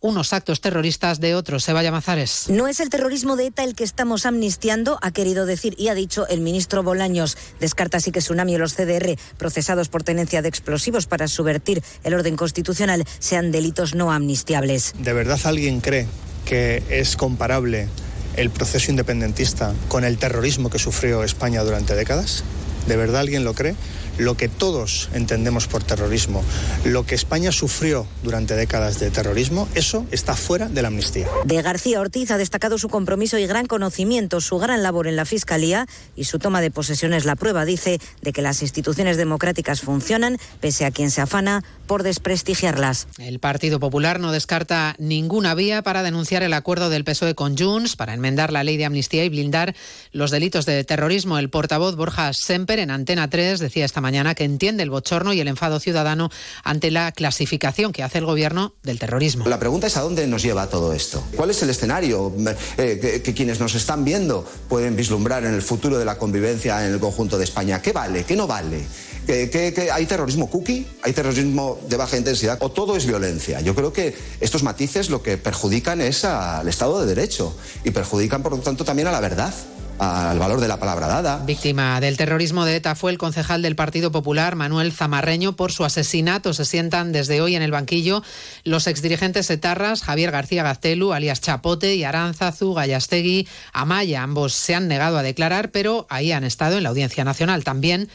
unos actos terroristas de otros. Seba Llamazares. No es el terrorismo de ETA el que estamos amnistiando, ha querido decir y ha dicho el ministro Bolaños. Descarta así que Tsunami y los CDR, procesados por tenencia de explosivos para subvertir el orden constitucional, sean delitos no amnistiables. ¿De verdad alguien cree que es comparable el proceso independentista con el terrorismo que sufrió España durante décadas? ¿De verdad alguien lo cree? Lo que todos entendemos por terrorismo, lo que España sufrió durante décadas de terrorismo, eso está fuera de la amnistía. De García Ortiz ha destacado su compromiso y gran conocimiento, su gran labor en la Fiscalía y su toma de posesión es la prueba, dice, de que las instituciones democráticas funcionan, pese a quien se afana por desprestigiarlas. El Partido Popular no descarta ninguna vía para denunciar el acuerdo del PSOE con Junts para enmendar la ley de amnistía y blindar los delitos de terrorismo. El portavoz Borja Semper en Antena 3 decía esta mañana que entiende el bochorno y el enfado ciudadano ante la clasificación que hace el gobierno del terrorismo. La pregunta es a dónde nos lleva todo esto. ¿Cuál es el escenario eh, que, que quienes nos están viendo pueden vislumbrar en el futuro de la convivencia en el conjunto de España? ¿Qué vale? ¿Qué no vale? ¿Que, que- que hay terrorismo cookie? ¿Hay terrorismo de baja intensidad? ¿O todo es violencia? Yo creo que estos matices lo que perjudican es al Estado de Derecho y perjudican, por lo tanto, también a la verdad, al valor de la palabra dada. Víctima del terrorismo de ETA fue el concejal del Partido Popular, Manuel Zamarreño, por su asesinato. Se sientan desde hoy en el banquillo los exdirigentes etarras, Javier García Gaztelu, alias Chapote, y Aránzazu, Gallastegui, Amaya. Ambos se han negado a declarar, pero ahí han estado en la Audiencia Nacional. También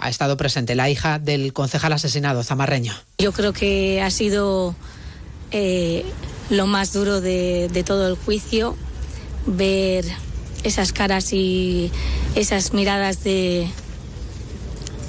ha estado presente la hija del concejal asesinado, Zamarreño. Yo creo que ha sido eh, lo más duro de, de todo el juicio, ver esas caras y esas miradas de,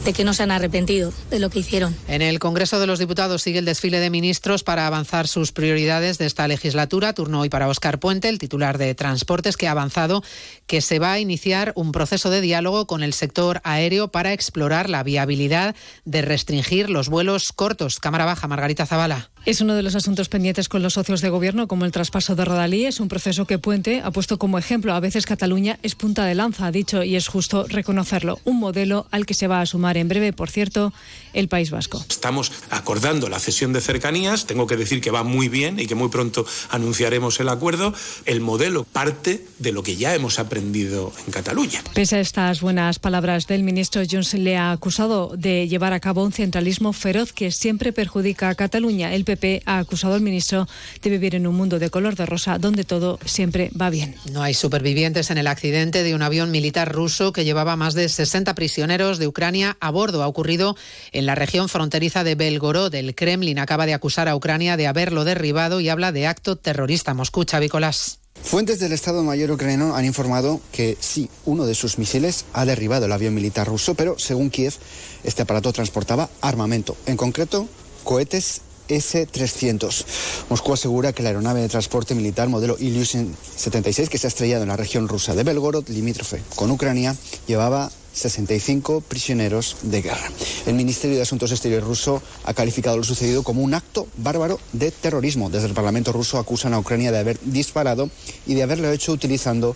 de que no se han arrepentido de lo que hicieron. En el Congreso de los Diputados sigue el desfile de ministros para avanzar sus prioridades de esta legislatura. Turno hoy para Óscar Puente, el titular de Transportes, que ha avanzado que se va a iniciar un proceso de diálogo con el sector aéreo para explorar la viabilidad de restringir los vuelos cortos. Cámara Baja, Margarita Zavala. Es uno de los asuntos pendientes con los socios de gobierno, como el traspaso de Rodalí. Es un proceso que Puente ha puesto como ejemplo. A veces Cataluña es punta de lanza, ha dicho, y es justo reconocerlo. Un modelo al que se va a sumar en breve, por cierto, el País Vasco. Estamos acordando la cesión de cercanías. Tengo que decir que va muy bien y que muy pronto anunciaremos el acuerdo. El modelo parte de lo que ya hemos aprendido en Cataluña. Pese a estas buenas palabras del ministro, Junts le ha acusado de llevar a cabo un centralismo feroz que siempre perjudica a Cataluña. El PP ha acusado al ministro de vivir en un mundo de color de rosa donde todo siempre va bien. No hay supervivientes en el accidente de un avión militar ruso que llevaba más de 60 prisioneros de Ucrania a bordo. Ha ocurrido en la región fronteriza de Belgorod. El Kremlin acaba de acusar a Ucrania de haberlo derribado y habla de acto terrorista. Moscú, Chavicolas. Fuentes del Estado Mayor ucraniano han informado que sí, uno de sus misiles ha derribado el avión militar ruso, pero según Kiev, este aparato transportaba armamento, en concreto cohetes S-300. Moscú asegura que la aeronave de transporte militar modelo Ilyushin 76, que se ha estrellado en la región rusa de Belgorod, limítrofe con Ucrania, llevaba 65 prisioneros de guerra. El Ministerio de Asuntos Exteriores ruso ha calificado lo sucedido como un acto bárbaro de terrorismo. Desde el Parlamento ruso acusan a Ucrania de haber disparado y de haberlo hecho utilizando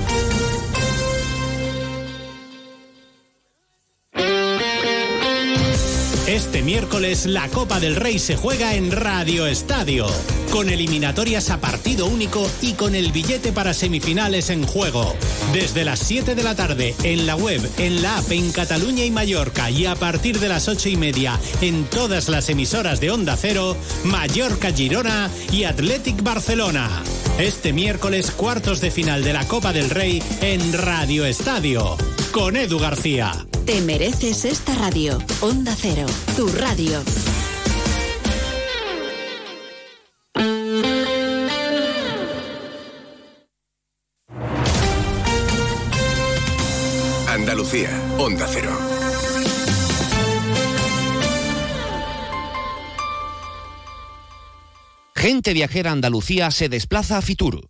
Este miércoles la Copa del Rey se juega en Radio Estadio, con eliminatorias a partido único y con el billete para semifinales en juego. Desde las 7 de la tarde en la web, en la app en Cataluña y Mallorca y a partir de las 8 y media en todas las emisoras de Onda Cero, Mallorca Girona y Athletic Barcelona. Este miércoles cuartos de final de la Copa del Rey en Radio Estadio, con Edu García. Te mereces esta radio. Onda Cero, tu radio. Andalucía, Onda Cero. Gente viajera Andalucía se desplaza a Fitur.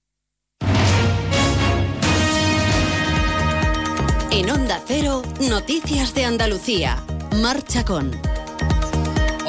En Onda Cero, Noticias de Andalucía. Marcha con.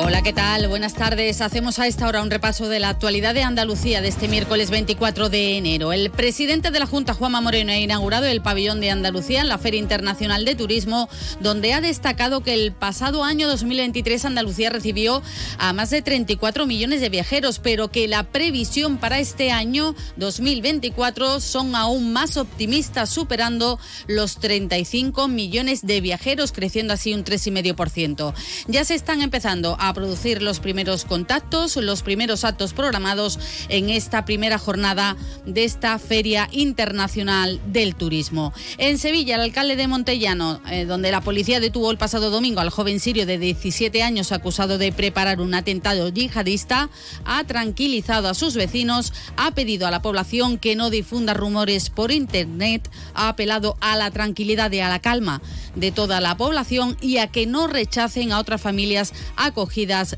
Hola, ¿qué tal? Buenas tardes. Hacemos a esta hora un repaso de la actualidad de Andalucía de este miércoles 24 de enero. El presidente de la Junta, Juanma Moreno, ha inaugurado el pabellón de Andalucía en la Feria Internacional de Turismo, donde ha destacado que el pasado año 2023 Andalucía recibió a más de 34 millones de viajeros, pero que la previsión para este año 2024 son aún más optimistas, superando los 35 millones de viajeros, creciendo así un 3,5%. Ya se están empezando a producir los primeros contactos, los primeros actos programados en esta primera jornada de esta Feria Internacional del Turismo. En Sevilla, el alcalde de Montellano, eh, donde la policía detuvo el pasado domingo al joven sirio de 17 años acusado de preparar un atentado yihadista, ha tranquilizado a sus vecinos, ha pedido a la población que no difunda rumores por Internet, ha apelado a la tranquilidad y a la calma de toda la población y a que no rechacen a otras familias acogidas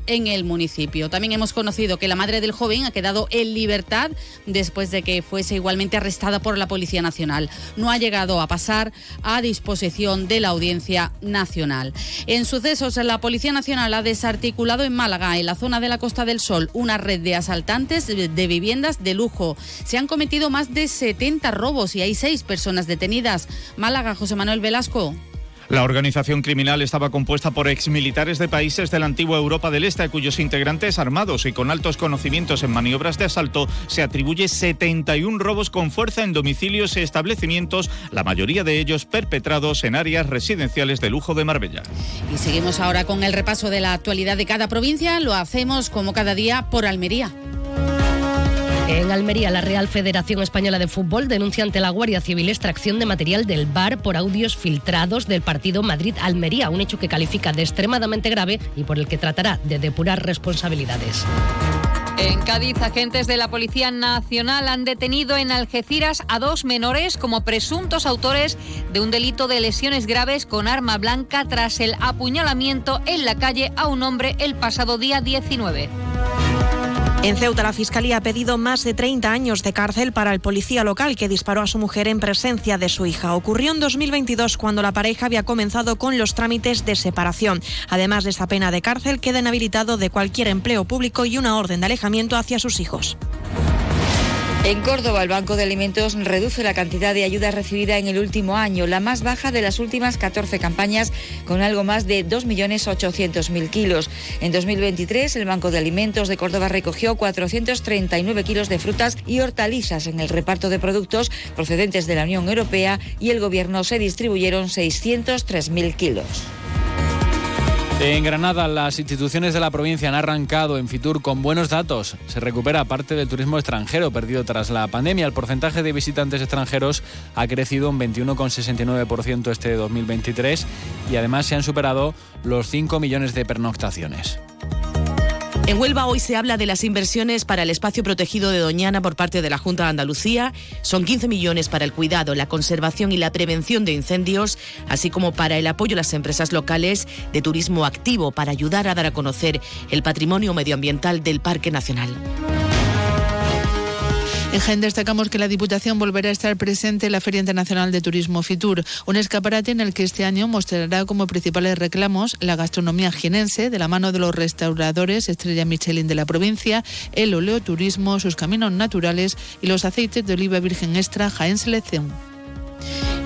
en el municipio. También hemos conocido que la madre del joven ha quedado en libertad después de que fuese igualmente arrestada por la Policía Nacional. No ha llegado a pasar a disposición de la Audiencia Nacional. En sucesos, la Policía Nacional ha desarticulado en Málaga, en la zona de la Costa del Sol, una red de asaltantes de viviendas de lujo. Se han cometido más de 70 robos y hay seis personas detenidas. Málaga, José Manuel Velasco. La organización criminal estaba compuesta por exmilitares de países de la antigua Europa del Este, a cuyos integrantes armados y con altos conocimientos en maniobras de asalto se atribuye 71 robos con fuerza en domicilios y establecimientos, la mayoría de ellos perpetrados en áreas residenciales de lujo de Marbella. Y seguimos ahora con el repaso de la actualidad de cada provincia. Lo hacemos como cada día por Almería. En Almería, la Real Federación Española de Fútbol denuncia ante la Guardia Civil extracción de material del bar por audios filtrados del partido Madrid-Almería, un hecho que califica de extremadamente grave y por el que tratará de depurar responsabilidades. En Cádiz, agentes de la Policía Nacional han detenido en Algeciras a dos menores como presuntos autores de un delito de lesiones graves con arma blanca tras el apuñalamiento en la calle a un hombre el pasado día 19. En Ceuta, la Fiscalía ha pedido más de 30 años de cárcel para el policía local que disparó a su mujer en presencia de su hija. Ocurrió en 2022 cuando la pareja había comenzado con los trámites de separación. Además de esta pena de cárcel, queda inhabilitado de cualquier empleo público y una orden de alejamiento hacia sus hijos. En Córdoba, el Banco de Alimentos reduce la cantidad de ayuda recibida en el último año, la más baja de las últimas 14 campañas, con algo más de 2.800.000 kilos. En 2023, el Banco de Alimentos de Córdoba recogió 439 kilos de frutas y hortalizas en el reparto de productos procedentes de la Unión Europea y el Gobierno se distribuyeron 603.000 kilos. En Granada, las instituciones de la provincia han arrancado en Fitur con buenos datos. Se recupera parte del turismo extranjero perdido tras la pandemia. El porcentaje de visitantes extranjeros ha crecido un 21,69% este 2023 y además se han superado los 5 millones de pernoctaciones. En Huelva hoy se habla de las inversiones para el espacio protegido de Doñana por parte de la Junta de Andalucía. Son 15 millones para el cuidado, la conservación y la prevención de incendios, así como para el apoyo a las empresas locales de turismo activo para ayudar a dar a conocer el patrimonio medioambiental del Parque Nacional. En Jaén destacamos que la Diputación volverá a estar presente en la Feria Internacional de Turismo Fitur, un escaparate en el que este año mostrará como principales reclamos la gastronomía jienense de la mano de los restauradores Estrella Michelin de la provincia, el oleoturismo, sus caminos naturales y los aceites de oliva virgen extra Jaén Selección.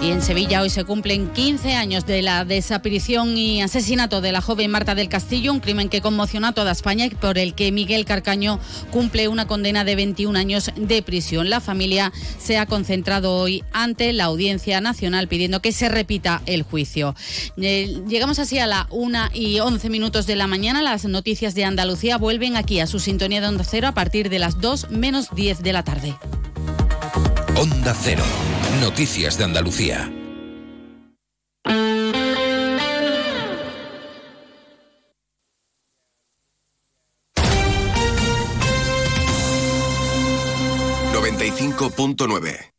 Y en Sevilla hoy se cumplen 15 años de la desaparición y asesinato de la joven Marta del Castillo, un crimen que conmocionó a toda España y por el que Miguel Carcaño cumple una condena de 21 años de prisión. La familia se ha concentrado hoy ante la Audiencia Nacional pidiendo que se repita el juicio. Eh, llegamos así a la 1 y 11 minutos de la mañana. Las noticias de Andalucía vuelven aquí a su sintonía de Onda Cero a partir de las 2 menos 10 de la tarde. Onda Cero. Noticias de Andalucía. ...95.9...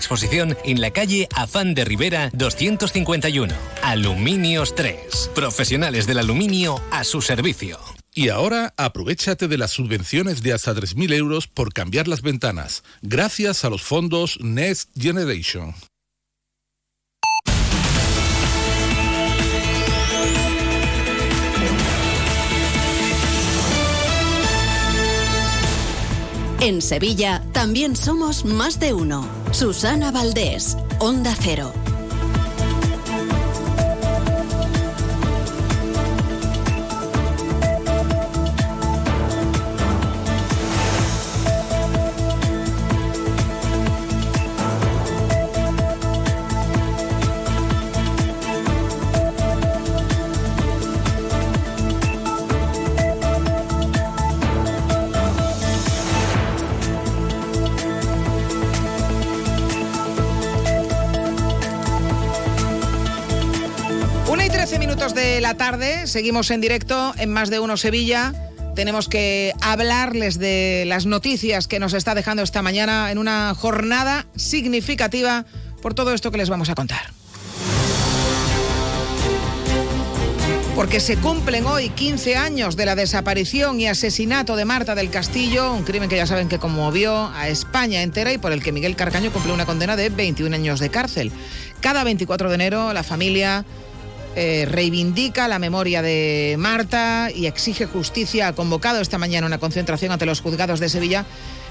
exposición en la calle Afán de Rivera 251. Aluminios 3. Profesionales del aluminio a su servicio. Y ahora aprovechate de las subvenciones de hasta 3.000 euros por cambiar las ventanas, gracias a los fondos Next Generation. En Sevilla también somos más de uno. Susana Valdés, Onda Cero. Minutos de la tarde, seguimos en directo en Más de Uno Sevilla. Tenemos que hablarles de las noticias que nos está dejando esta mañana en una jornada significativa por todo esto que les vamos a contar. Porque se cumplen hoy 15 años de la desaparición y asesinato de Marta del Castillo, un crimen que ya saben que conmovió a España entera y por el que Miguel Carcaño cumplió una condena de 21 años de cárcel. Cada 24 de enero la familia eh, reivindica la memoria de Marta y exige justicia. Ha convocado esta mañana una concentración ante los juzgados de Sevilla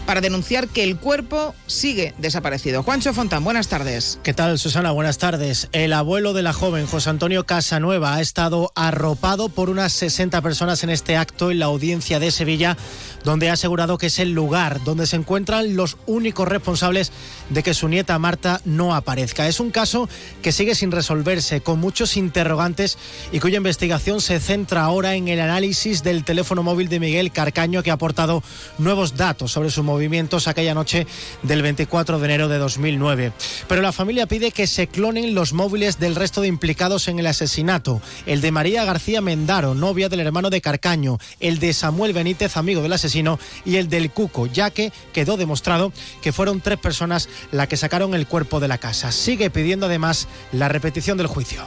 para denunciar que el cuerpo sigue desaparecido. Juancho Fontán, buenas tardes. ¿Qué tal, Susana? Buenas tardes. El abuelo de la joven, José Antonio Casanueva, ha estado arropado por unas 60 personas en este acto en la audiencia de Sevilla, donde ha asegurado que es el lugar donde se encuentran los únicos responsables de que su nieta Marta no aparezca. Es un caso que sigue sin resolverse, con muchos interrogantes y cuya investigación se centra ahora en el análisis del teléfono móvil de Miguel Carcaño, que ha aportado nuevos datos sobre su movimientos aquella noche del 24 de enero de 2009. Pero la familia pide que se clonen los móviles del resto de implicados en el asesinato. El de María García Mendaro, novia del hermano de Carcaño, el de Samuel Benítez, amigo del asesino, y el del Cuco, ya que quedó demostrado que fueron tres personas las que sacaron el cuerpo de la casa. Sigue pidiendo además la repetición del juicio.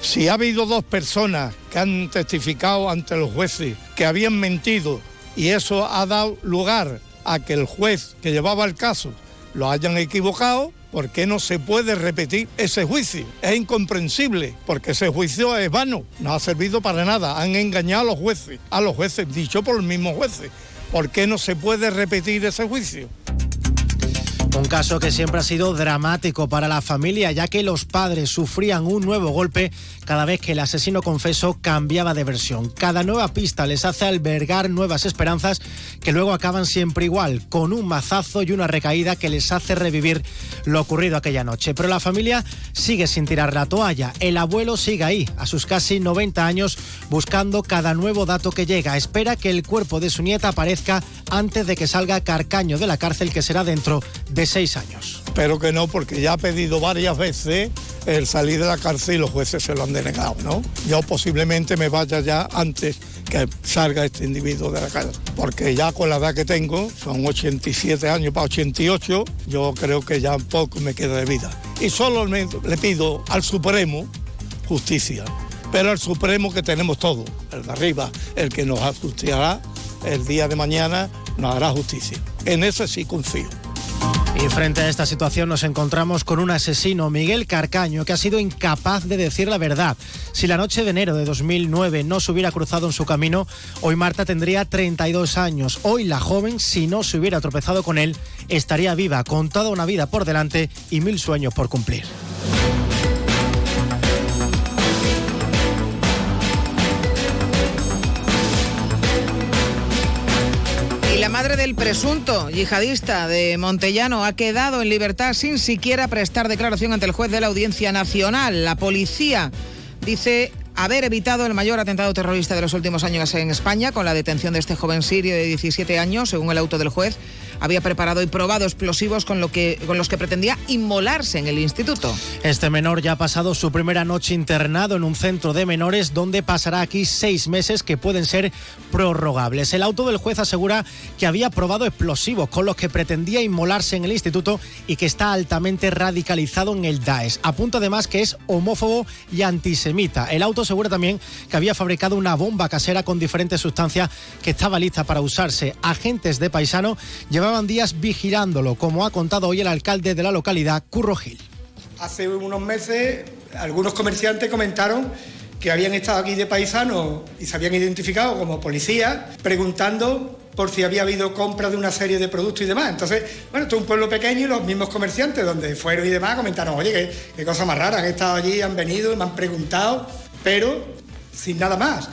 Si ha habido dos personas que han testificado ante los jueces que habían mentido y eso ha dado lugar a que el juez que llevaba el caso lo hayan equivocado, ¿por qué no se puede repetir ese juicio? Es incomprensible, porque ese juicio es vano, no ha servido para nada, han engañado a los jueces, a los jueces, dicho por los mismos jueces. ¿Por qué no se puede repetir ese juicio? Un caso que siempre ha sido dramático para la familia, ya que los padres sufrían un nuevo golpe cada vez que el asesino confeso cambiaba de versión. Cada nueva pista les hace albergar nuevas esperanzas que luego acaban siempre igual, con un mazazo y una recaída que les hace revivir lo ocurrido aquella noche. Pero la familia sigue sin tirar la toalla. El abuelo sigue ahí, a sus casi 90 años, buscando cada nuevo dato que llega. Espera que el cuerpo de su nieta aparezca antes de que salga Carcaño de la cárcel, que será dentro de seis años. Espero que no, porque ya ha pedido varias veces el salir de la cárcel y los jueces se lo han denegado, ¿no? Yo posiblemente me vaya ya antes que salga este individuo de la cárcel, porque ya con la edad que tengo, son 87 años para 88, yo creo que ya poco me queda de vida. Y solo le pido al Supremo justicia, pero al Supremo que tenemos todo, el de arriba, el que nos ajustará el día de mañana, nos hará justicia. En eso sí confío. Y frente a esta situación nos encontramos con un asesino, Miguel Carcaño, que ha sido incapaz de decir la verdad. Si la noche de enero de 2009 no se hubiera cruzado en su camino, hoy Marta tendría 32 años. Hoy la joven, si no se hubiera tropezado con él, estaría viva, con toda una vida por delante y mil sueños por cumplir. Madre del presunto yihadista de Montellano ha quedado en libertad sin siquiera prestar declaración ante el juez de la Audiencia Nacional. La policía dice haber evitado el mayor atentado terrorista de los últimos años en España con la detención de este joven sirio de 17 años, según el auto del juez. Había preparado y probado explosivos con, lo que, con los que pretendía inmolarse en el instituto. Este menor ya ha pasado su primera noche internado en un centro de menores donde pasará aquí seis meses que pueden ser prorrogables. El auto del juez asegura que había probado explosivos con los que pretendía inmolarse en el instituto y que está altamente radicalizado en el Daesh. Apunta además que es homófobo y antisemita. El auto asegura también que había fabricado una bomba casera con diferentes sustancias que estaba lista para usarse. Agentes de paisano llevaban días vigilándolo, como ha contado hoy el alcalde de la localidad, Curro Gil. Hace unos meses algunos comerciantes comentaron que habían estado aquí de paisanos y se habían identificado como policías preguntando por si había habido compra de una serie de productos y demás. Entonces, bueno, esto es un pueblo pequeño y los mismos comerciantes donde fueron y demás comentaron, oye, qué, qué cosa más rara, han estado allí, han venido, me han preguntado, pero sin nada más.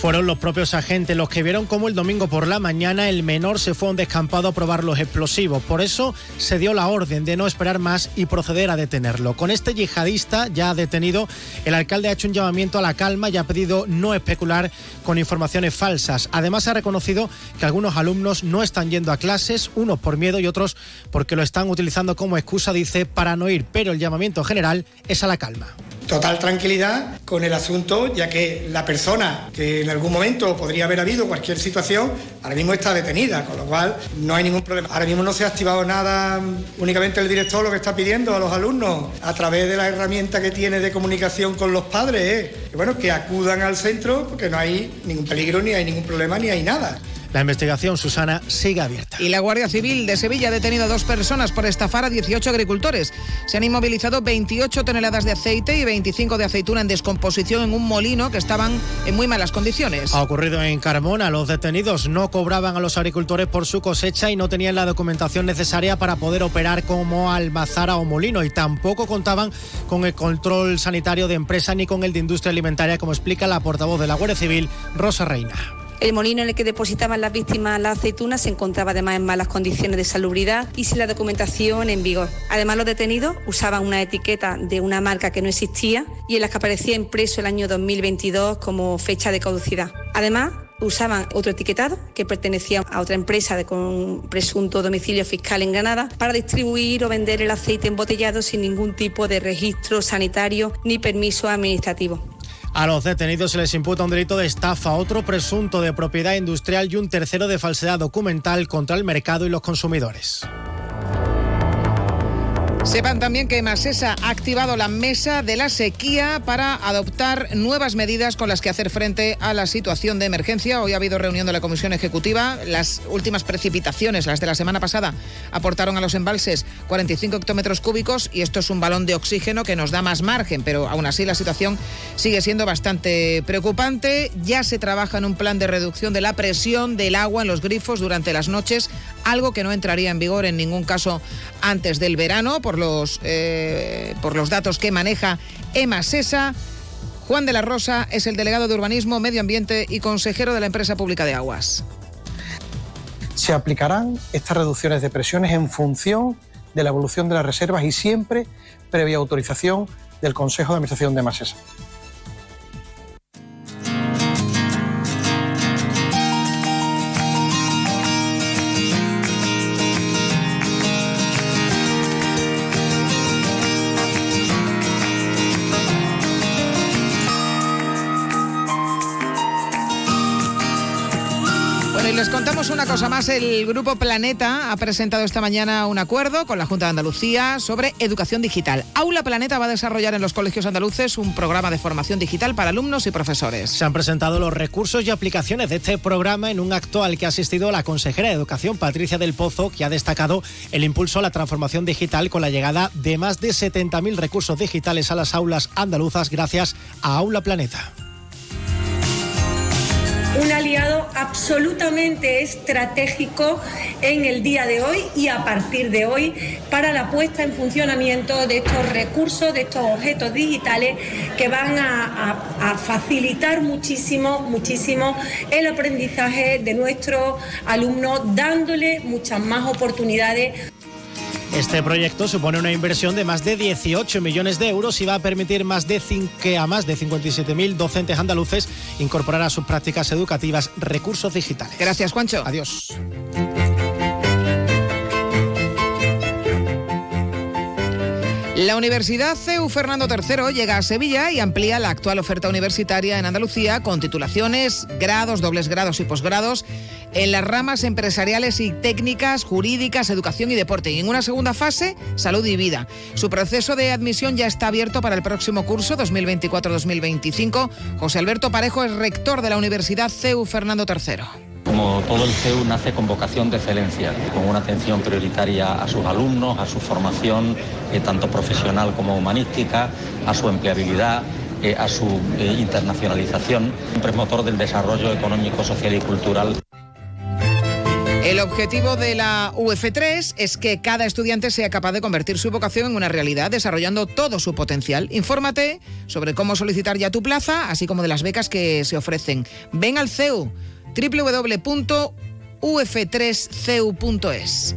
Fueron los propios agentes los que vieron cómo el domingo por la mañana el menor se fue a un descampado a probar los explosivos. Por eso se dio la orden de no esperar más y proceder a detenerlo. Con este yihadista ya detenido, el alcalde ha hecho un llamamiento a la calma y ha pedido no especular con informaciones falsas. Además ha reconocido que algunos alumnos no están yendo a clases, unos por miedo y otros porque lo están utilizando como excusa, dice, para no ir. Pero el llamamiento general es a la calma total tranquilidad con el asunto, ya que la persona que en algún momento podría haber habido cualquier situación, ahora mismo está detenida, con lo cual no hay ningún problema. Ahora mismo no se ha activado nada, únicamente el director lo que está pidiendo a los alumnos a través de la herramienta que tiene de comunicación con los padres, es que, bueno, que acudan al centro porque no hay ningún peligro, ni hay ningún problema, ni hay nada. La investigación, Susana, sigue abierta. Y la Guardia Civil de Sevilla ha detenido a dos personas por estafar a 18 agricultores. Se han inmovilizado 28 toneladas de aceite y 25 de aceituna en descomposición en un molino que estaban en muy malas condiciones. Ha ocurrido en Carmona. Los detenidos no cobraban a los agricultores por su cosecha y no tenían la documentación necesaria para poder operar como almazara o molino y tampoco contaban con el control sanitario de empresa ni con el de industria alimentaria, como explica la portavoz de la Guardia Civil, Rosa Reina. El molino en el que depositaban las víctimas las aceitunas se encontraba además en malas condiciones de salubridad y sin la documentación en vigor. Además, los detenidos usaban una etiqueta de una marca que no existía y en las que aparecía impreso el año 2022 como fecha de caducidad. Además, usaban otro etiquetado que pertenecía a otra empresa con presunto domicilio fiscal en Granada para distribuir o vender el aceite embotellado sin ningún tipo de registro sanitario ni permiso administrativo. A los detenidos se les imputa un delito de estafa, otro presunto de propiedad industrial y un tercero de falsedad documental contra el mercado y los consumidores. Sepan también que Masesa ha activado la mesa de la sequía para adoptar nuevas medidas con las que hacer frente a la situación de emergencia. Hoy ha habido reunión de la Comisión Ejecutiva. Las últimas precipitaciones, las de la semana pasada, aportaron a los embalses 45 hectómetros cúbicos y esto es un balón de oxígeno que nos da más margen, pero aún así la situación sigue siendo bastante preocupante. Ya se trabaja en un plan de reducción de la presión del agua en los grifos durante las noches, algo que no entraría en vigor en ningún caso antes del verano los, eh, por los datos que maneja EMASESA. Juan de la Rosa es el delegado de Urbanismo, Medio Ambiente y consejero de la empresa pública de aguas. Se aplicarán estas reducciones de presiones en función de la evolución de las reservas y siempre previa autorización del Consejo de Administración de EMASESA. Una cosa más. El Grupo Planeta ha presentado esta mañana un acuerdo con la Junta de Andalucía sobre educación digital. Aula Planeta va a desarrollar en los colegios andaluces un programa de formación digital para alumnos y profesores. Se han presentado los recursos y aplicaciones de este programa en un acto al que ha asistido la consejera de Educación, Patricia del Pozo, que ha destacado el impulso a la transformación digital con la llegada de más de 70.000 recursos digitales a las aulas andaluzas gracias a Aula Planeta un aliado absolutamente estratégico en el día de hoy y a partir de hoy para la puesta en funcionamiento de estos recursos, de estos objetos digitales que van a, facilitar muchísimo, muchísimo el aprendizaje de nuestros alumnos, dándole muchas más oportunidades. Este proyecto supone una inversión de más de 18 millones de euros y va a permitir más de que a más de 57.000 docentes andaluces incorporar a sus prácticas educativas recursos digitales. Gracias, Juancho. Adiós. La Universidad CEU Fernando III llega a Sevilla y amplía la actual oferta universitaria en Andalucía con titulaciones, grados, dobles grados y posgrados en las ramas empresariales y técnicas, jurídicas, educación y deporte. Y en una segunda fase, salud y vida. Su proceso de admisión ya está abierto para el próximo curso 2024-2025. José Alberto Parejo es rector de la Universidad CEU Fernando III. Como todo el CEU nace con vocación de excelencia, con una atención prioritaria a sus alumnos, a su formación, eh, tanto profesional como humanística, a su empleabilidad, eh, a su eh, internacionalización, siempre es motor del desarrollo económico, social y cultural. El objetivo de la UF3 es que cada estudiante sea capaz de convertir su vocación en una realidad, desarrollando todo su potencial. Infórmate sobre cómo solicitar ya tu plaza, así como de las becas que se ofrecen. Ven al CEU www.uf3ceu.es.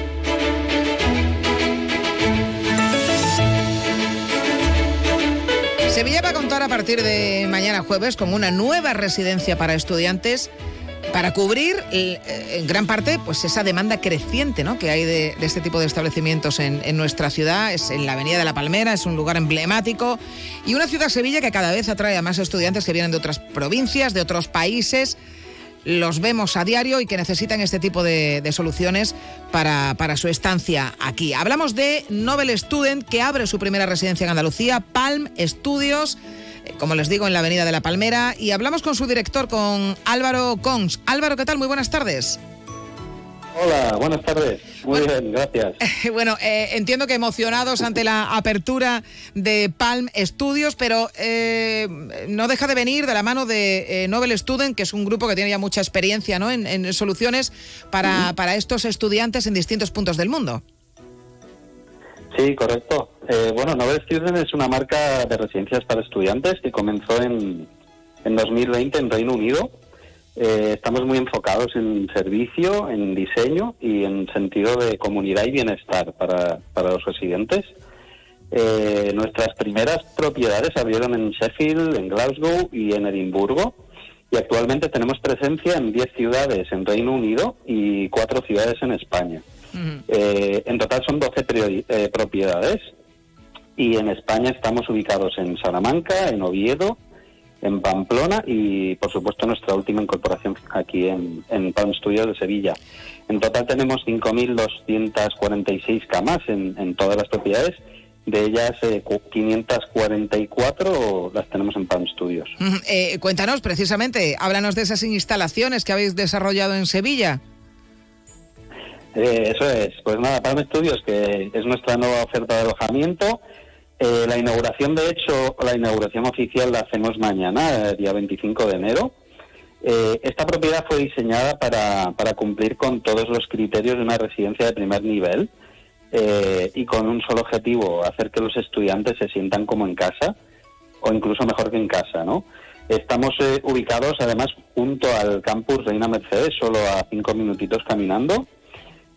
Sevilla va a contar a partir de mañana jueves con una nueva residencia para estudiantes para cubrir eh, en gran parte pues esa demanda creciente ¿no? que hay de, este tipo de establecimientos en, en, nuestra ciudad. Es en la Avenida de la Palmera, es un lugar emblemático y una ciudad Sevilla que cada vez atrae a más estudiantes que vienen de otras provincias, de otros países los vemos a diario y que necesitan este tipo de, soluciones para, para, su estancia aquí. Hablamos de Nobel Student, que abre su primera residencia en Andalucía, Palm Studios, eh, como les digo, en la Avenida de la Palmera, y hablamos con su director, con Álvaro Cons. Álvaro, ¿qué tal? Muy buenas tardes. Hola, buenas tardes. Muy bueno, bien, gracias. *laughs* Bueno, eh, entiendo que emocionados ante la apertura de Palm Studios, pero eh, no deja de venir de la mano de eh, Nobel Student, que es un grupo que tiene ya mucha experiencia ¿no? en, en soluciones para, uh -huh. para, estos estudiantes en distintos puntos del mundo. Sí, correcto. Eh, bueno, Nobel Student es una marca de residencias para estudiantes que comenzó en, en 2020 en Reino Unido eh, estamos muy enfocados en servicio, en diseño y en sentido de comunidad y bienestar para, para los residentes. Eh, nuestras primeras propiedades abrieron en Sheffield, en Glasgow y en Edimburgo. Y actualmente tenemos presencia en 10 ciudades en Reino Unido y 4 ciudades en España. Eh, en total son 12 priori- eh, propiedades. Y en España estamos ubicados en Salamanca, en Oviedo, en Pamplona y, por supuesto, nuestra última incorporación aquí en, en Palm Studios de Sevilla. En total tenemos 5.246 camas en, en todas las propiedades. De ellas, eh, cu- 544 las tenemos en Palm Studios. Ujú. Eh, cuéntanos precisamente, háblanos de esas instalaciones que habéis desarrollado en Sevilla. Eh, eso es. Pues nada, Palm Studios, que es nuestra nueva oferta de alojamiento. Eh, la inauguración, de hecho, la inauguración oficial la hacemos mañana, el día 25 de enero. Eh, esta propiedad fue diseñada para, para cumplir con todos los criterios de una residencia de primer nivel eh, y con un solo objetivo, hacer que los estudiantes se sientan como en casa o incluso mejor que en casa, ¿no? Estamos eh, ubicados además junto al campus Reina Mercedes, solo a cinco minutitos caminando.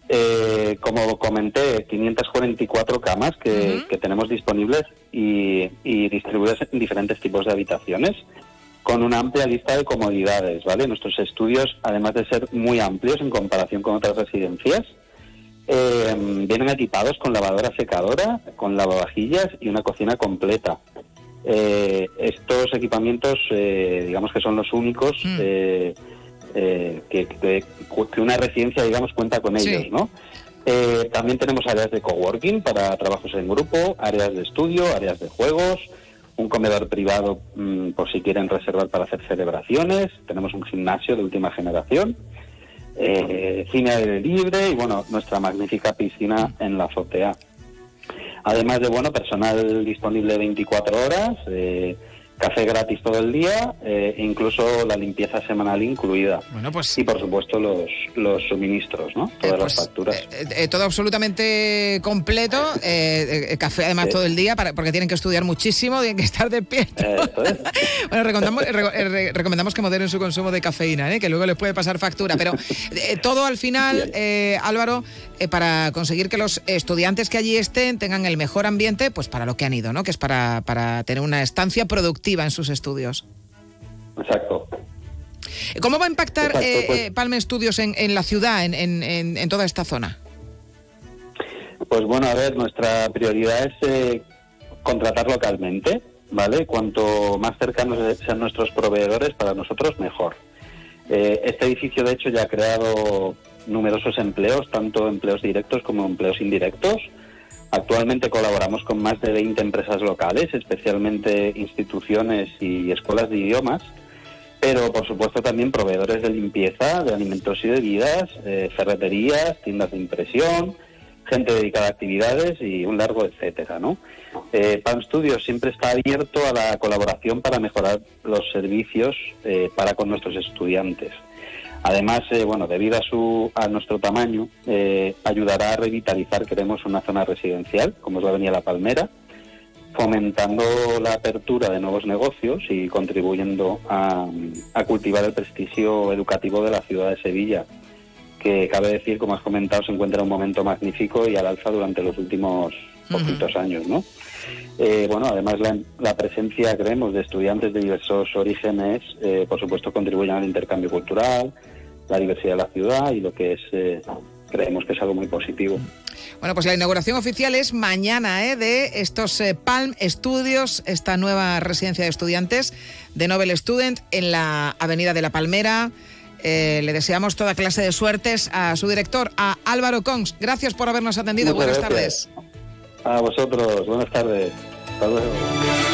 Eh, como comenté, 544 camas que, que tenemos disponibles y, y distribuidas en diferentes tipos de habitaciones con una amplia lista de comodidades, ¿vale? Nuestros estudios, además de ser muy amplios en comparación con otras residencias, eh, vienen equipados con lavadora secadora, con lavavajillas y una cocina completa. Eh, estos equipamientos, eh, digamos que son los únicos eh, eh, que, que- que una residencia, digamos, cuenta con Sí. ellos, ¿no? Eh, también tenemos áreas de coworking para trabajos en grupo, áreas de estudio, áreas de juegos, un comedor privado mm, por si quieren reservar para hacer celebraciones, tenemos un gimnasio de última generación, eh, cine aire libre y bueno, nuestra magnífica piscina en la azotea. Además de bueno, personal disponible 24 horas, eh, café gratis todo el día, eh, incluso la limpieza semanal incluida. Bueno, pues y por supuesto los, los suministros, ¿no? Todas las facturas. Eh, eh, todo absolutamente completo, *laughs* eh, eh, café además Sí. todo el día, para, porque tienen que estudiar muchísimo, tienen que estar despiertos. *laughs* bueno, recomendamos, re- re- recomendamos que moderen su consumo de cafeína, ¿eh? que luego les puede pasar factura, pero eh, todo al final, eh, Álvaro, eh, para conseguir que los estudiantes que allí estén tengan el mejor ambiente, pues para lo que han ido, ¿no? que es para, para tener una estancia productiva en sus estudios. Exacto. ¿Cómo va a impactar Exacto, eh, pues- eh, Palme Studios en, en la ciudad, en, en- toda esta zona? Pues bueno, a ver, nuestra prioridad es eh, contratar localmente, ¿vale? Cuanto más cercanos sean nuestros proveedores, para nosotros mejor. Eh, este edificio, de hecho, ya ha creado numerosos empleos, tanto empleos directos como empleos indirectos. Actualmente colaboramos con más de 20 empresas locales, especialmente instituciones y escuelas de idiomas, pero por supuesto también proveedores de limpieza, de alimentos y bebidas, eh, ferreterías, tiendas de impresión, gente dedicada a actividades y un largo etcétera, ¿no? Eh, Palm Studios siempre está abierto a la colaboración para mejorar los servicios eh, para con nuestros estudiantes. Además, eh, bueno, debido a su a nuestro tamaño, eh, ayudará a revitalizar, queremos, una zona residencial, como es la Avenida La Palmera, fomentando la apertura de nuevos negocios y contribuyendo a, a cultivar el prestigio educativo de la ciudad de Sevilla, que cabe decir, como has comentado, se encuentra en un momento magnífico y al alza durante los últimos poquitos años, ¿no? Eh, bueno, además la, la presencia, creemos, de estudiantes de diversos orígenes, eh, por supuesto, contribuyen al intercambio cultural, la diversidad de la ciudad y lo que es, eh, creemos que es algo muy positivo. Bueno, pues la inauguración oficial es mañana ¿eh? de estos eh, Palm Studios, esta nueva residencia de estudiantes de Nobel Student en la Avenida de la Palmera. Eh, le deseamos toda clase de suertes a su director, a Álvaro Cons. Gracias por habernos atendido. Muchas Buenas gracias. tardes. A vosotros, buenas tardes. Hasta luego.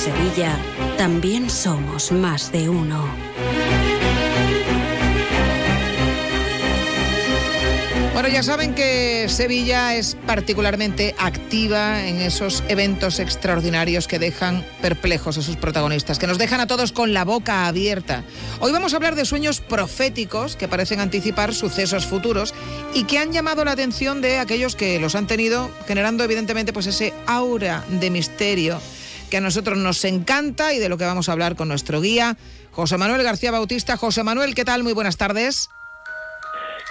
Sevilla también somos más de uno. Bueno, ya saben que Sevilla es particularmente activa en esos eventos extraordinarios que dejan perplejos a sus protagonistas, que nos dejan a todos con la boca abierta. Hoy vamos a hablar de sueños proféticos que parecen anticipar sucesos futuros y que han llamado la atención de aquellos que los han tenido, generando evidentemente pues ese aura de misterio que a nosotros nos encanta y de lo que vamos a hablar con nuestro guía, José Manuel García Bautista. José Manuel, ¿qué tal? Muy buenas tardes.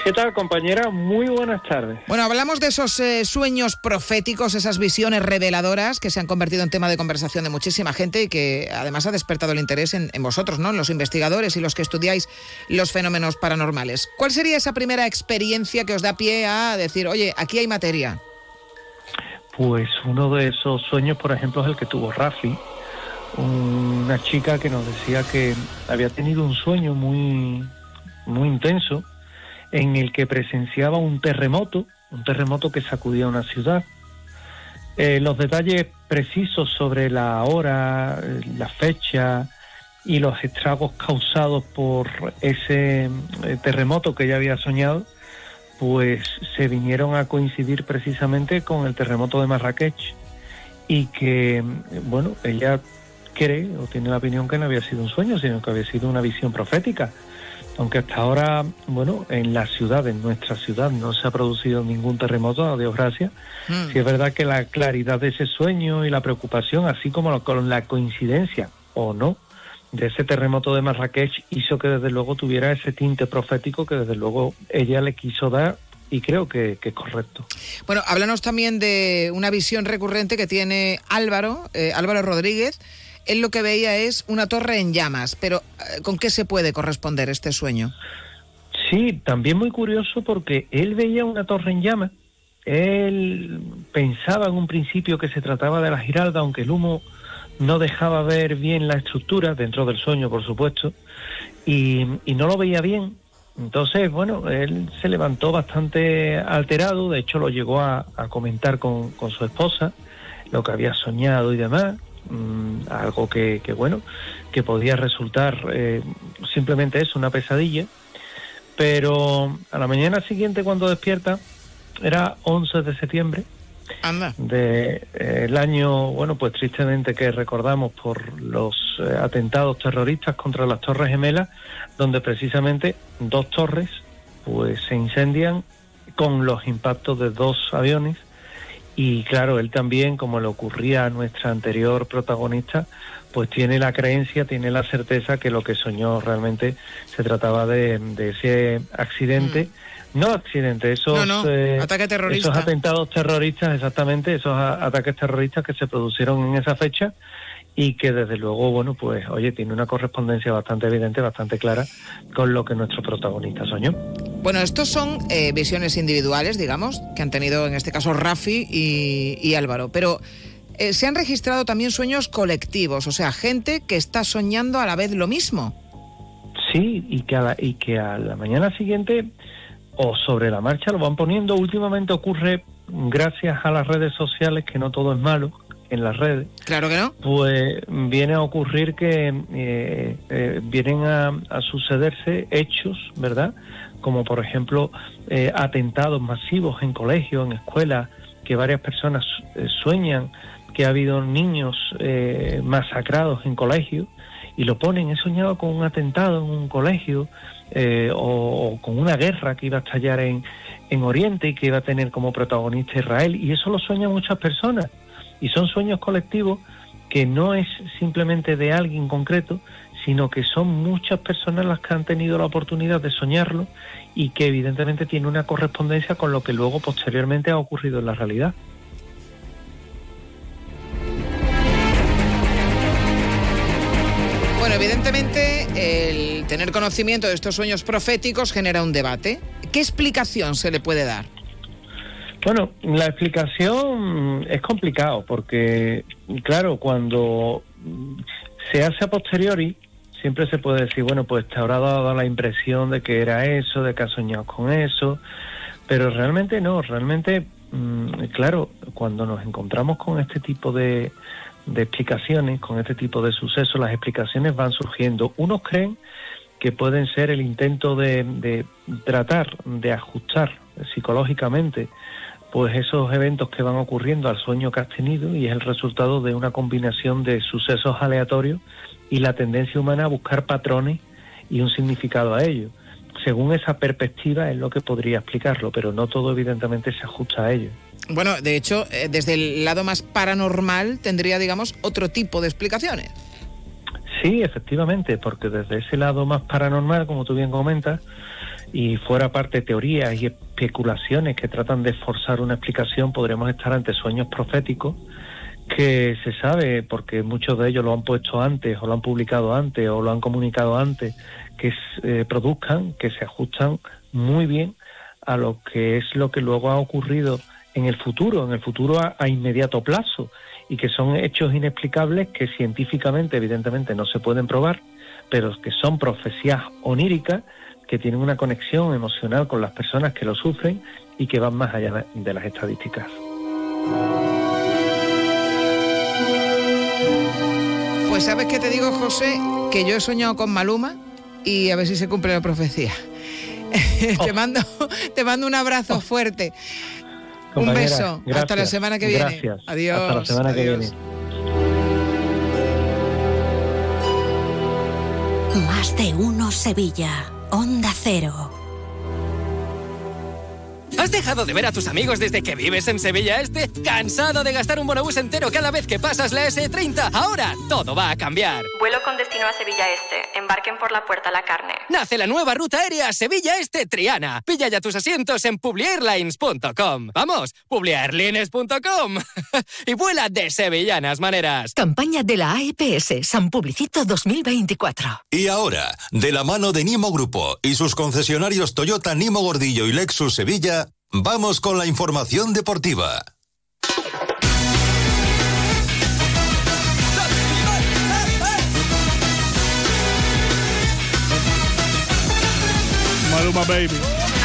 ¿Qué tal, compañera? Muy buenas tardes. Bueno, hablamos de esos eh, sueños proféticos, esas visiones reveladoras que se han convertido en tema de conversación de muchísima gente y que además ha despertado el interés en, en vosotros, ¿no? En los investigadores y los que estudiáis los fenómenos paranormales. ¿Cuál sería esa primera experiencia que os da pie a decir, oye, aquí hay materia? Pues uno de esos sueños, por ejemplo, es el que tuvo Rafi, una chica que nos decía que había tenido un sueño muy, muy intenso en el que presenciaba un terremoto, un terremoto que sacudía una ciudad. Eh, los detalles precisos sobre la hora, la fecha y los estragos causados por ese eh, terremoto que ella había soñado, pues se vinieron a coincidir precisamente con el terremoto de Marrakech y que, bueno, ella cree o tiene la opinión que no había sido un sueño, sino que había sido una visión profética aunque hasta ahora, bueno, en la ciudad, en nuestra ciudad, no se ha producido ningún terremoto, a Dios gracias. Mm. Sí es verdad que la claridad de ese sueño y la preocupación, así como con la coincidencia o no de ese terremoto de Marrakech, hizo que desde luego tuviera ese tinte profético que desde luego ella le quiso dar y creo que, que es correcto. Bueno, háblanos también de una visión recurrente que tiene Álvaro, eh, Álvaro Rodríguez. Él lo que veía es una torre en llamas, pero eh, ¿con qué se puede corresponder este sueño? Sí, también muy curioso porque él veía una torre en llamas. Él pensaba en un principio que se trataba de la Giralda, aunque el humo no dejaba ver bien la estructura, dentro del sueño, por supuesto, y, no lo veía bien. Entonces, bueno, él se levantó bastante alterado, de hecho lo llegó a, comentar con, con, su esposa, lo que había soñado y demás, mmm, algo que, que, bueno, que podía resultar eh, simplemente eso, una pesadilla, pero a la mañana siguiente cuando despierta, era 11 de septiembre, Anda. de eh, el año, bueno, pues tristemente que recordamos por los eh, atentados terroristas contra las Torres Gemelas, donde precisamente dos torres pues se incendian con los impactos de dos aviones y claro, él también, como le ocurría a nuestra anterior protagonista, pues tiene la creencia, tiene la certeza que lo que soñó realmente se trataba de, de ese accidente. Mm. No accidente, esos, no, no. Eh, esos atentados terroristas, exactamente, esos ataques terroristas que se produjeron en esa fecha y que desde luego, bueno, pues oye, tiene una correspondencia bastante evidente, bastante clara con lo que nuestro protagonista soñó. Bueno, estos son eh, visiones individuales, digamos, que han tenido en este caso Rafi y, y Álvaro, pero eh, se han registrado también sueños colectivos, o sea, gente que está soñando a la vez lo mismo. Sí, y que a la, y que a la mañana siguiente o sobre la marcha lo van poniendo. Últimamente ocurre, gracias a las redes sociales, que no todo es malo en las redes. Claro que no. Pues viene a ocurrir que eh, eh, vienen a, a, sucederse hechos, ¿verdad? Como por ejemplo eh, atentados masivos en colegios, en escuelas, que varias personas eh, sueñan que ha habido niños eh, masacrados en colegios y lo ponen, he soñado con un atentado en un colegio eh, o, o, con una guerra que iba a estallar en, en Oriente y que iba a tener como protagonista Israel y eso lo sueñan muchas personas y son sueños colectivos que no es simplemente de alguien concreto, sino que son muchas personas las que han tenido la oportunidad de soñarlo y que evidentemente tiene una correspondencia con lo que luego posteriormente ha ocurrido en la realidad. Bueno, evidentemente el tener conocimiento de estos sueños proféticos genera un debate. ¿Qué explicación se le puede dar? Bueno, la explicación es complicado porque, claro, cuando se hace a posteriori, siempre se puede decir, bueno, pues te habrá dado la impresión de que era eso, de que has soñado con eso, pero realmente no, realmente, mmm, claro, cuando nos encontramos con este tipo de, de explicaciones con este tipo de sucesos, las explicaciones van surgiendo. Unos creen que pueden ser el intento de, tratar de ajustar psicológicamente pues esos eventos que van ocurriendo al sueño que has tenido y es el resultado de una combinación de sucesos aleatorios y la tendencia humana a buscar patrones y un significado a ello. Según esa perspectiva es lo que podría explicarlo, pero no todo evidentemente se ajusta a ello. Bueno, de hecho, eh, desde el lado más paranormal tendría, digamos, otro tipo de explicaciones. Sí, efectivamente, porque desde ese lado más paranormal, como tú bien comentas, y fuera parte teorías y especulaciones que tratan de forzar una explicación, podremos estar ante sueños proféticos que se sabe, porque muchos de ellos lo han puesto antes, o lo han publicado antes, o lo han comunicado antes, que eh, produzcan, que se ajustan muy bien a lo que es lo que luego ha ocurrido en el futuro, en el futuro a, a inmediato plazo, y que son hechos inexplicables que científicamente, evidentemente, no se pueden probar, pero que son profecías oníricas que tienen una conexión emocional con las personas que lo sufren y que van más allá de las estadísticas. Pues sabes qué te digo, José, que yo he soñado con Maluma y a ver si se cumple la profecía. *laughs* te, mando, te mando un abrazo fuerte. Un beso. Hasta la semana que viene. Adiós. Hasta la semana que viene. Más de uno Sevilla. Onda Cero. ¿Has dejado de ver a tus amigos desde que vives en Sevilla Este? ¿Cansado de gastar un bonobús entero cada vez que pasas la S30? Ahora todo va a cambiar. Vuelo con destino a Sevilla Este. Embarquen por la puerta La Carne. Nace la nueva ruta aérea Sevilla Este Triana. Pilla ya tus asientos en publiairlines.com. Vamos, publiairlines.com. *laughs* y vuela de sevillanas maneras. Campaña de la AEPS San Publicito 2024. Y ahora, de la mano de Nimo Grupo y sus concesionarios Toyota Nimo Gordillo y Lexus Sevilla, vamos con la información deportiva. Maluma Baby.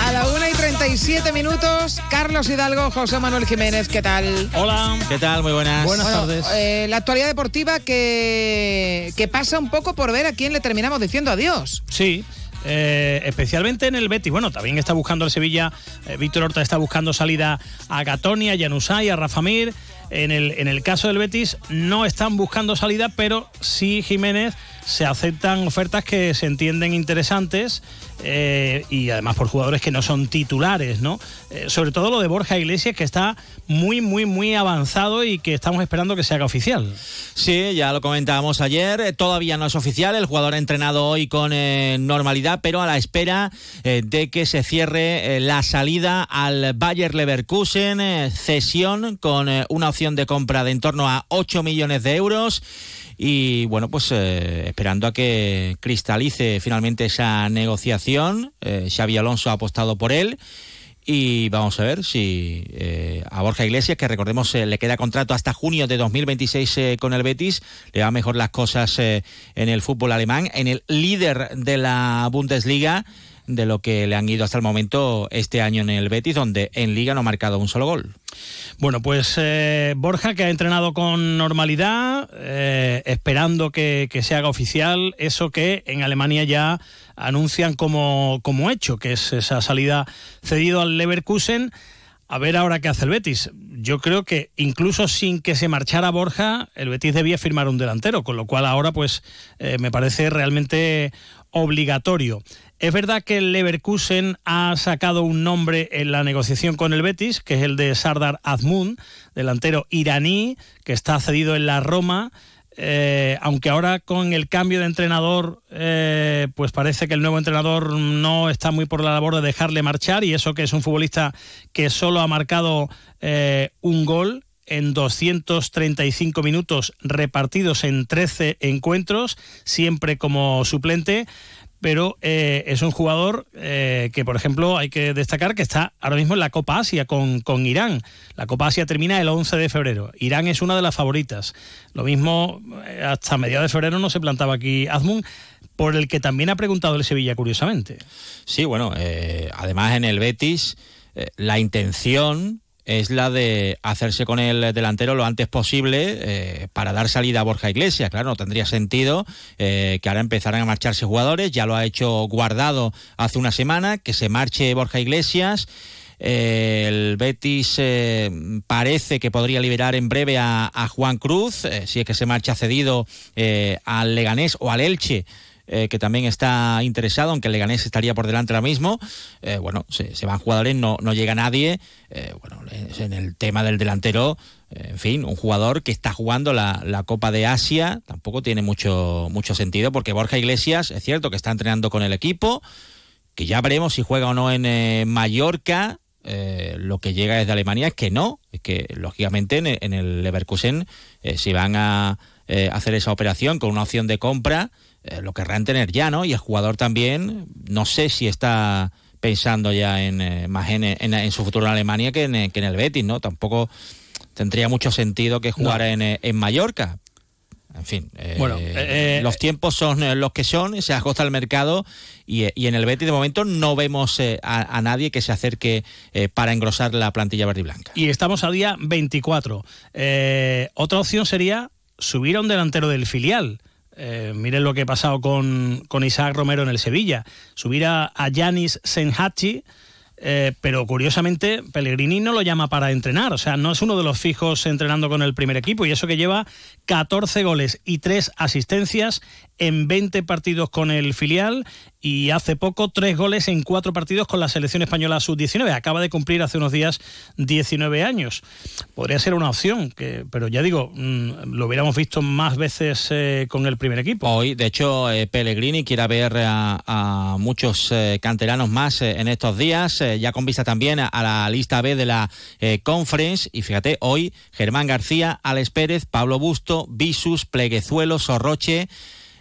A la 1 y 37 minutos, Carlos Hidalgo, José Manuel Jiménez, ¿qué tal? Hola. ¿Qué tal? Muy buenas. Bueno, eh, la actualidad deportiva que, que pasa un poco por ver a quién le terminamos diciendo adiós. Sí. Eh, especialmente en el Betis. Bueno, también está buscando el Sevilla, eh, Víctor Horta está buscando salida a Gatoni, a Januzaj, a Rafa Mir. En el, en el caso del Betis no están buscando salida, pero sí Jiménez se aceptan ofertas que se entienden interesantes eh, y además por jugadores que no son titulares, ¿no? Eh, sobre todo lo de Borja Iglesias, que está muy, muy, muy avanzado y que estamos esperando que se haga oficial. Sí, ya lo comentábamos ayer, eh, todavía no es oficial, el jugador ha entrenado hoy con normalidad, pero a la espera de que se cierre la salida al Bayer Leverkusen, cesión con una opción de compra de en torno a 8 millones de euros y bueno, pues eh, esperando a que cristalice finalmente esa negociación, eh, Xavi Alonso ha apostado por él. Y vamos a ver si eh, a Borja Iglesias, que recordemos eh, le queda contrato hasta junio de 2026 eh, con el Betis, le va mejor las cosas en el fútbol alemán, en el líder de la Bundesliga, de lo que le han ido hasta el momento este año en el Betis, donde en Liga no ha marcado un solo gol. Bueno, pues eh, Borja, que ha entrenado con normalidad, eh, esperando que, se haga oficial eso que en Alemania ya anuncian como, como hecho, que es esa salida cedido al Leverkusen. A ver ahora qué hace el Betis. Yo creo que incluso sin que se marchara Borja, el Betis debía firmar un delantero, con lo cual ahora pues eh, me parece realmente obligatorio. Es verdad que el Leverkusen ha sacado un nombre en la negociación con el Betis, que es el de Sardar Azmoun, delantero iraní, que está cedido en la Roma. Eh, aunque ahora con el cambio de entrenador, eh, pues parece que el nuevo entrenador no está muy por la labor de dejarle marchar, y eso que es un futbolista que solo ha marcado eh, un gol en 235 minutos repartidos en 13 encuentros, siempre como suplente pero eh, es un jugador eh, que, por ejemplo, hay que destacar que está ahora mismo en la Copa Asia con, con, Irán. La Copa Asia termina el 11 de febrero. Irán es una de las favoritas. Lo mismo, eh, hasta mediados de febrero no se plantaba aquí Azmun, por el que también ha preguntado el Sevilla, curiosamente. Sí, bueno, además en el Betis, la intención es la de hacerse con el delantero lo antes posible eh, para dar salida a Borja Iglesias. Claro, no tendría sentido eh, que ahora empezaran a marcharse jugadores, ya lo ha hecho Guardado hace una semana, que se marche Borja Iglesias. Eh, el Betis parece que podría liberar en breve a, a Juan Cruz, si es que se marcha cedido al Leganés o al Elche eh, que también está interesado, aunque el Leganés estaría por delante ahora mismo. Eh, bueno, se, van jugadores, no, no llega nadie. Eh, bueno, en el tema del delantero, en fin, un jugador que está jugando la, la, Copa de Asia tampoco tiene mucho, mucho sentido, porque Borja Iglesias, es cierto que está entrenando con el equipo, que ya veremos si juega o no en Mallorca. lo que llega desde Alemania es que no, es que lógicamente en, el Leverkusen si van a hacer esa operación con una opción de compra, eh, lo querrán tener ya, ¿no? Y el jugador también, no sé si está pensando ya en eh, más en, su futuro en Alemania que en, que en, el Betis, ¿no? Tampoco tendría mucho sentido que jugara en, Mallorca. En fin, eh, bueno, los tiempos son los que son, se ajusta el mercado y, en el Betis de momento no vemos a, nadie que se acerque para engrosar la plantilla verde y blanca. Y estamos al día 24. otra opción sería subir a un delantero del filial. Eh, miren lo que ha pasado con, Isaac Romero en el Sevilla. Subir a Yanis Senhachi, eh, pero curiosamente Pellegrini no lo llama para entrenar, o sea, no es uno de los fijos entrenando con el primer equipo y eso que lleva 14 goles y 3 asistencias en 20 partidos con el filial y hace poco tres goles en cuatro partidos con la selección española sub-19. Acaba de cumplir hace unos días 19 años. Podría ser una opción, que, pero ya digo, mm, lo hubiéramos visto más veces eh, con el primer equipo. Hoy, de hecho, eh, Pellegrini quiere ver a, muchos eh, canteranos más en estos días, ya con vista también a, la lista B de la Conference. Y fíjate, hoy Germán García, Alex Pérez, Pablo Busto, Visus, Pleguezuelo, Sorroche.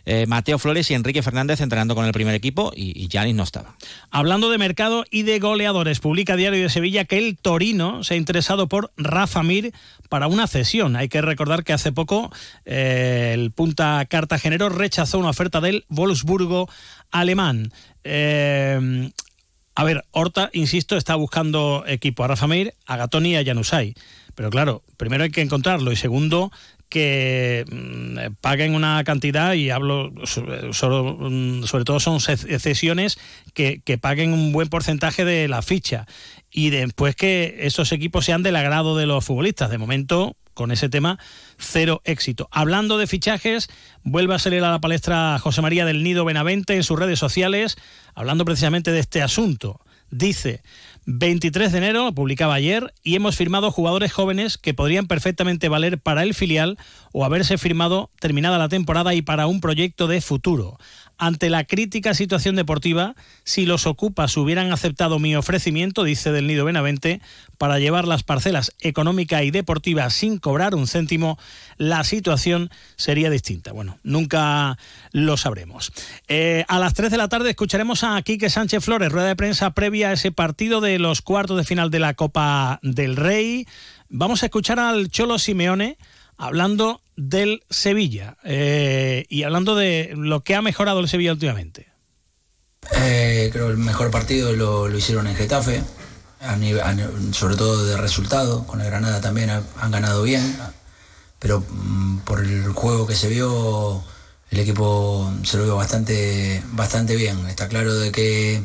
Eh, Mateo Flores y Enrique Fernández entrenando con el primer equipo y Janis no estaba. Hablando de mercado y de goleadores, publica Diario de Sevilla que el Torino se ha interesado por Rafa Mir para una cesión. Hay que recordar que hace poco eh, el punta cartagenero rechazó una oferta del Wolfsburgo alemán. Eh, a ver, Horta, insisto, está buscando equipo a Rafa Mir, a Gatoni y a Janusay. Pero claro, primero hay que encontrarlo y segundo, que mm, paguen una cantidad y hablo mm, sobre, todo son cesiones que, paguen un buen porcentaje de la ficha y después que esos equipos sean del agrado de los futbolistas. De momento, con ese tema, cero éxito. Hablando de fichajes, vuelve a salir a la palestra José María del Nido Benavente en sus redes sociales, hablando precisamente de este asunto. Dice, 23 de enero, publicaba ayer, y hemos firmado jugadores jóvenes que podrían perfectamente valer para el filial o haberse firmado terminada la temporada y para un proyecto de futuro. Ante la crítica situación deportiva, si los ocupas hubieran aceptado mi ofrecimiento, dice del Nido Benavente, para llevar las parcelas económica y deportiva sin cobrar un céntimo, la situación sería distinta. Bueno, nunca lo sabremos. Eh, a las 3 de la tarde escucharemos a Quique Sánchez Flores, rueda de prensa previa a ese partido de los cuartos de final de la Copa del Rey. Vamos a escuchar al Cholo Simeone hablando del Sevilla eh, y hablando de lo que ha mejorado el Sevilla últimamente. Eh, creo que el mejor partido lo, hicieron en Getafe, sobre todo de resultado, con el Granada también han ganado bien, pero mm, por el juego que se vio, el equipo se lo vio bastante, bastante bien. Está claro de que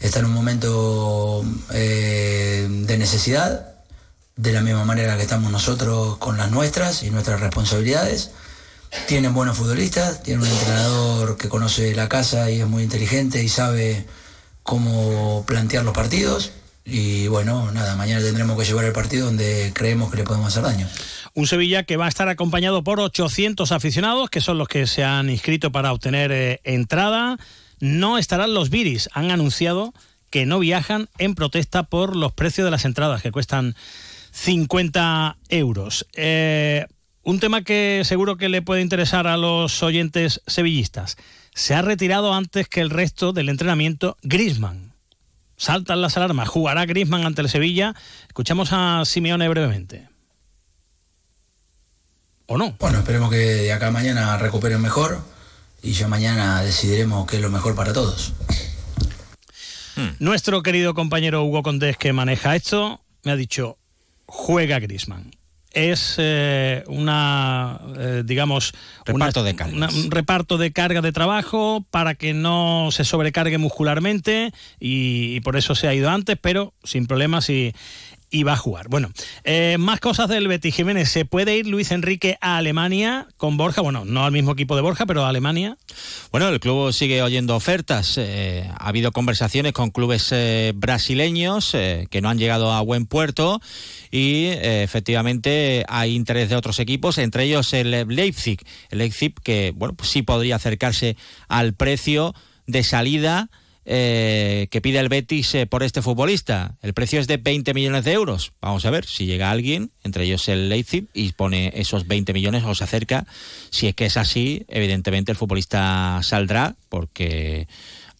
está en un momento eh, de necesidad, de la misma manera que estamos nosotros con las nuestras y nuestras responsabilidades. Tienen buenos futbolistas, tienen un entrenador que conoce la casa y es muy inteligente y sabe cómo plantear los partidos. Y bueno, nada, mañana tendremos que llevar el partido donde creemos que le podemos hacer daño. Un Sevilla que va a estar acompañado por 800 aficionados, que son los que se han inscrito para obtener eh, entrada. No estarán los Viris. Han anunciado que no viajan en protesta por los precios de las entradas, que cuestan 50 euros. Eh, un tema que seguro que le puede interesar a los oyentes sevillistas. Se ha retirado antes que el resto del entrenamiento Grisman. Saltan las alarmas. ¿Jugará Grisman ante el Sevilla? Escuchamos a Simeone brevemente. ¿O no? Bueno, esperemos que de acá a mañana recuperen mejor y ya mañana decidiremos qué es lo mejor para todos. Nuestro querido compañero Hugo Condés, que maneja esto, me ha dicho, juega Grisman es eh, una, eh, digamos, reparto una, de cargas. un reparto de carga de trabajo para que no se sobrecargue muscularmente y, y por eso se ha ido antes, pero sin problemas y, y va a jugar. Bueno, eh, más cosas del Betis Jiménez. ¿Se puede ir Luis Enrique a Alemania con Borja? Bueno, no al mismo equipo de Borja, pero a Alemania. Bueno, el club sigue oyendo ofertas. Eh, ha habido conversaciones con clubes eh, brasileños que no han llegado a buen puerto y efectivamente hay interés de otros equipos, entre ellos el Leipzig. El Leipzig que, bueno, pues sí podría acercarse al precio de salida eh, que pide el Betis eh, por este futbolista. El precio es de 20 millones de euros. Vamos a ver si llega alguien, entre ellos el Leipzig, y pone esos 20 millones o se acerca. Si es que es así, evidentemente el futbolista saldrá, porque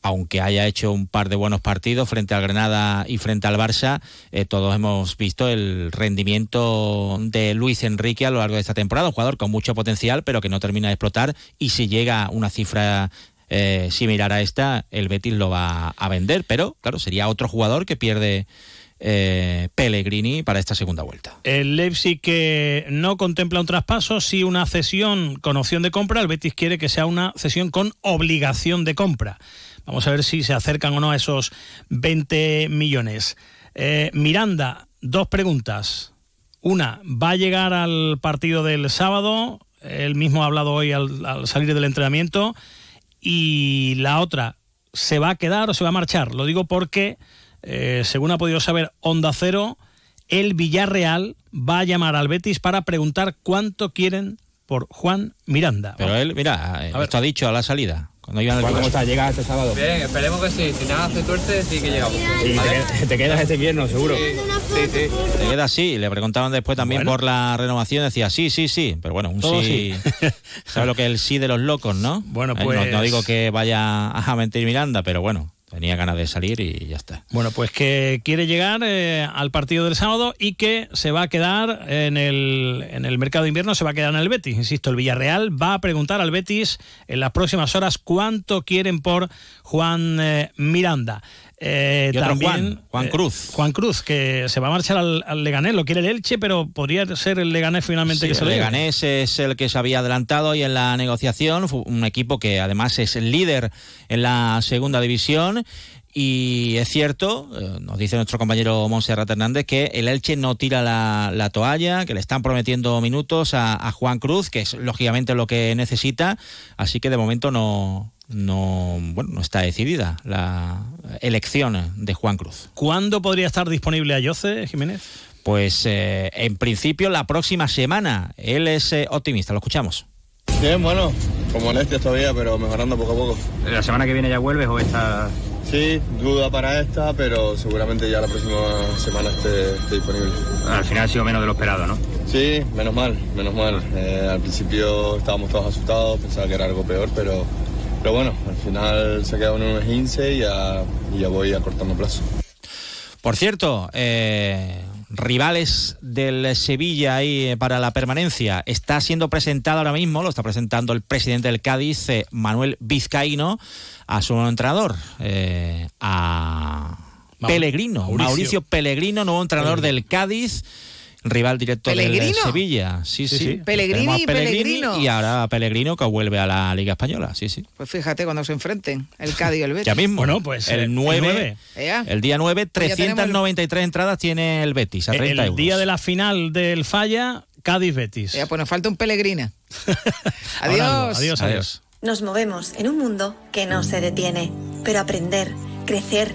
aunque haya hecho un par de buenos partidos frente al Granada y frente al Barça, eh, todos hemos visto el rendimiento de Luis Enrique a lo largo de esta temporada, un jugador con mucho potencial, pero que no termina de explotar, y si llega una cifra eh, similar a esta, el Betis lo va a vender, pero claro, sería otro jugador que pierde eh, Pellegrini para esta segunda vuelta. El Leipzig que no contempla un traspaso, sí una cesión con opción de compra. El Betis quiere que sea una cesión con obligación de compra. Vamos a ver si se acercan o no a esos 20 millones. Eh, Miranda, dos preguntas. Una, ¿va a llegar al partido del sábado? Él mismo ha hablado hoy al, al salir del entrenamiento. Y la otra, ¿se va a quedar o se va a marchar? Lo digo porque, eh, según ha podido saber Onda Cero, el Villarreal va a llamar al Betis para preguntar cuánto quieren por Juan Miranda. Pero él, mira, esto ha dicho a la salida. Cuando iban al ¿Cómo coche. estás? ¿Llegas este sábado? Bien, esperemos que sí. Si nada hace tuerce, sí que llegamos. Y ¿Vale? te, te quedas este invierno, seguro. Sí, sí. Te queda así. Le preguntaban después también por la renovación. Decía sí, sí, sí. Pero bueno, un Todo sí. *laughs* ¿Sabes lo que es el sí de los locos, no? Bueno, Eh, no- pues- no, digo que vaya a mentir Miranda, pero bueno, tenía ganas de salir y ya está. Bueno, pues que quiere llegar eh, al partido del sábado y que se va a quedar en el, en el mercado de invierno, se va a quedar en el Betis. Insisto, el Villarreal va a preguntar al Betis en las próximas horas cuánto quieren por Juan eh, Miranda. Eh, Y otro también, Juan, Juan eh, Cruz. Juan Cruz, que se va a marchar al, al Leganés, lo quiere el Elche, pero podría ser el Leganés finalmente Sí, que se el lo lleve. Leganés es el que se había adelantado y en la negociación, fu- un equipo que además es el líder en la segunda división. Y es cierto, eh, nos dice nuestro compañero Monserrat Hernández, que el Elche no tira la, la toalla, que le están prometiendo minutos a, a Juan Cruz, que es lógicamente lo que necesita, así que de momento no, no, bueno, no está decidida la elección de Juan Cruz. ¿Cuándo podría estar disponible a Jose Jiménez? Pues eh, en principio la próxima semana. Él es eh, optimista, lo escuchamos. Bien, bueno, con molestias todavía, pero mejorando poco a poco. ¿La semana que viene ya vuelves o esta...? Sí, duda para esta, pero seguramente ya la próxima semana esté, esté disponible. Al final ha sido menos de lo esperado, ¿no? Sí, menos mal, menos mal. Eh, al principio estábamos todos asustados, pensaba que era algo peor, pero, pero bueno, al final se ha quedado en un 15 y ya, y ya voy acortando plazo. Por cierto, eh, rivales del Sevilla ahí eh, para la permanencia. Está siendo presentado ahora mismo, lo está presentando el presidente del Cádiz, eh, Manuel Vizcaíno, a su nuevo entrenador, eh, a Pellegrino, Mauricio. Mauricio, Pellegrino, nuevo entrenador del Cádiz. Rival directo del ¿Pellegrino? Sevilla. Sí, sí. Sí, sí. Pellegrini, Pellegrino. Y ahora Pellegrino que vuelve a la Liga Española. Sí, sí. Pues fíjate cuando se enfrenten el Cádiz y el Betis. Ya mismo. Bueno, pues, eh, el el 9, nueve. Ea. el día 9, Pues ya tenemos el- 393 entradas tiene el Betis a 30 El euros. día de la final del Falla, Cádiz-Betis. Ya, pues nos falta un Pellegrina. *laughs* Algo. adiós. Adiós, adiós. Nos movemos en un mundo que no se detiene, pero aprender, crecer,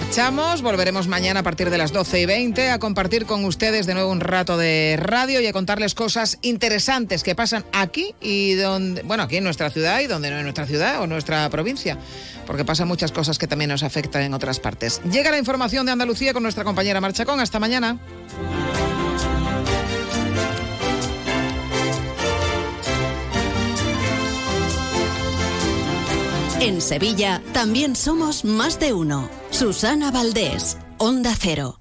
Marchamos, volveremos mañana a partir de las 12 y 20 a compartir con ustedes de nuevo un rato de radio y a contarles cosas interesantes que pasan aquí y donde, bueno, aquí en nuestra ciudad y donde no en nuestra ciudad o nuestra provincia, porque pasan muchas cosas que también nos afectan en otras partes. Llega la información de Andalucía con nuestra compañera Marchacón. Hasta mañana. En Sevilla también somos más de uno. Susana Valdés, Onda Cero.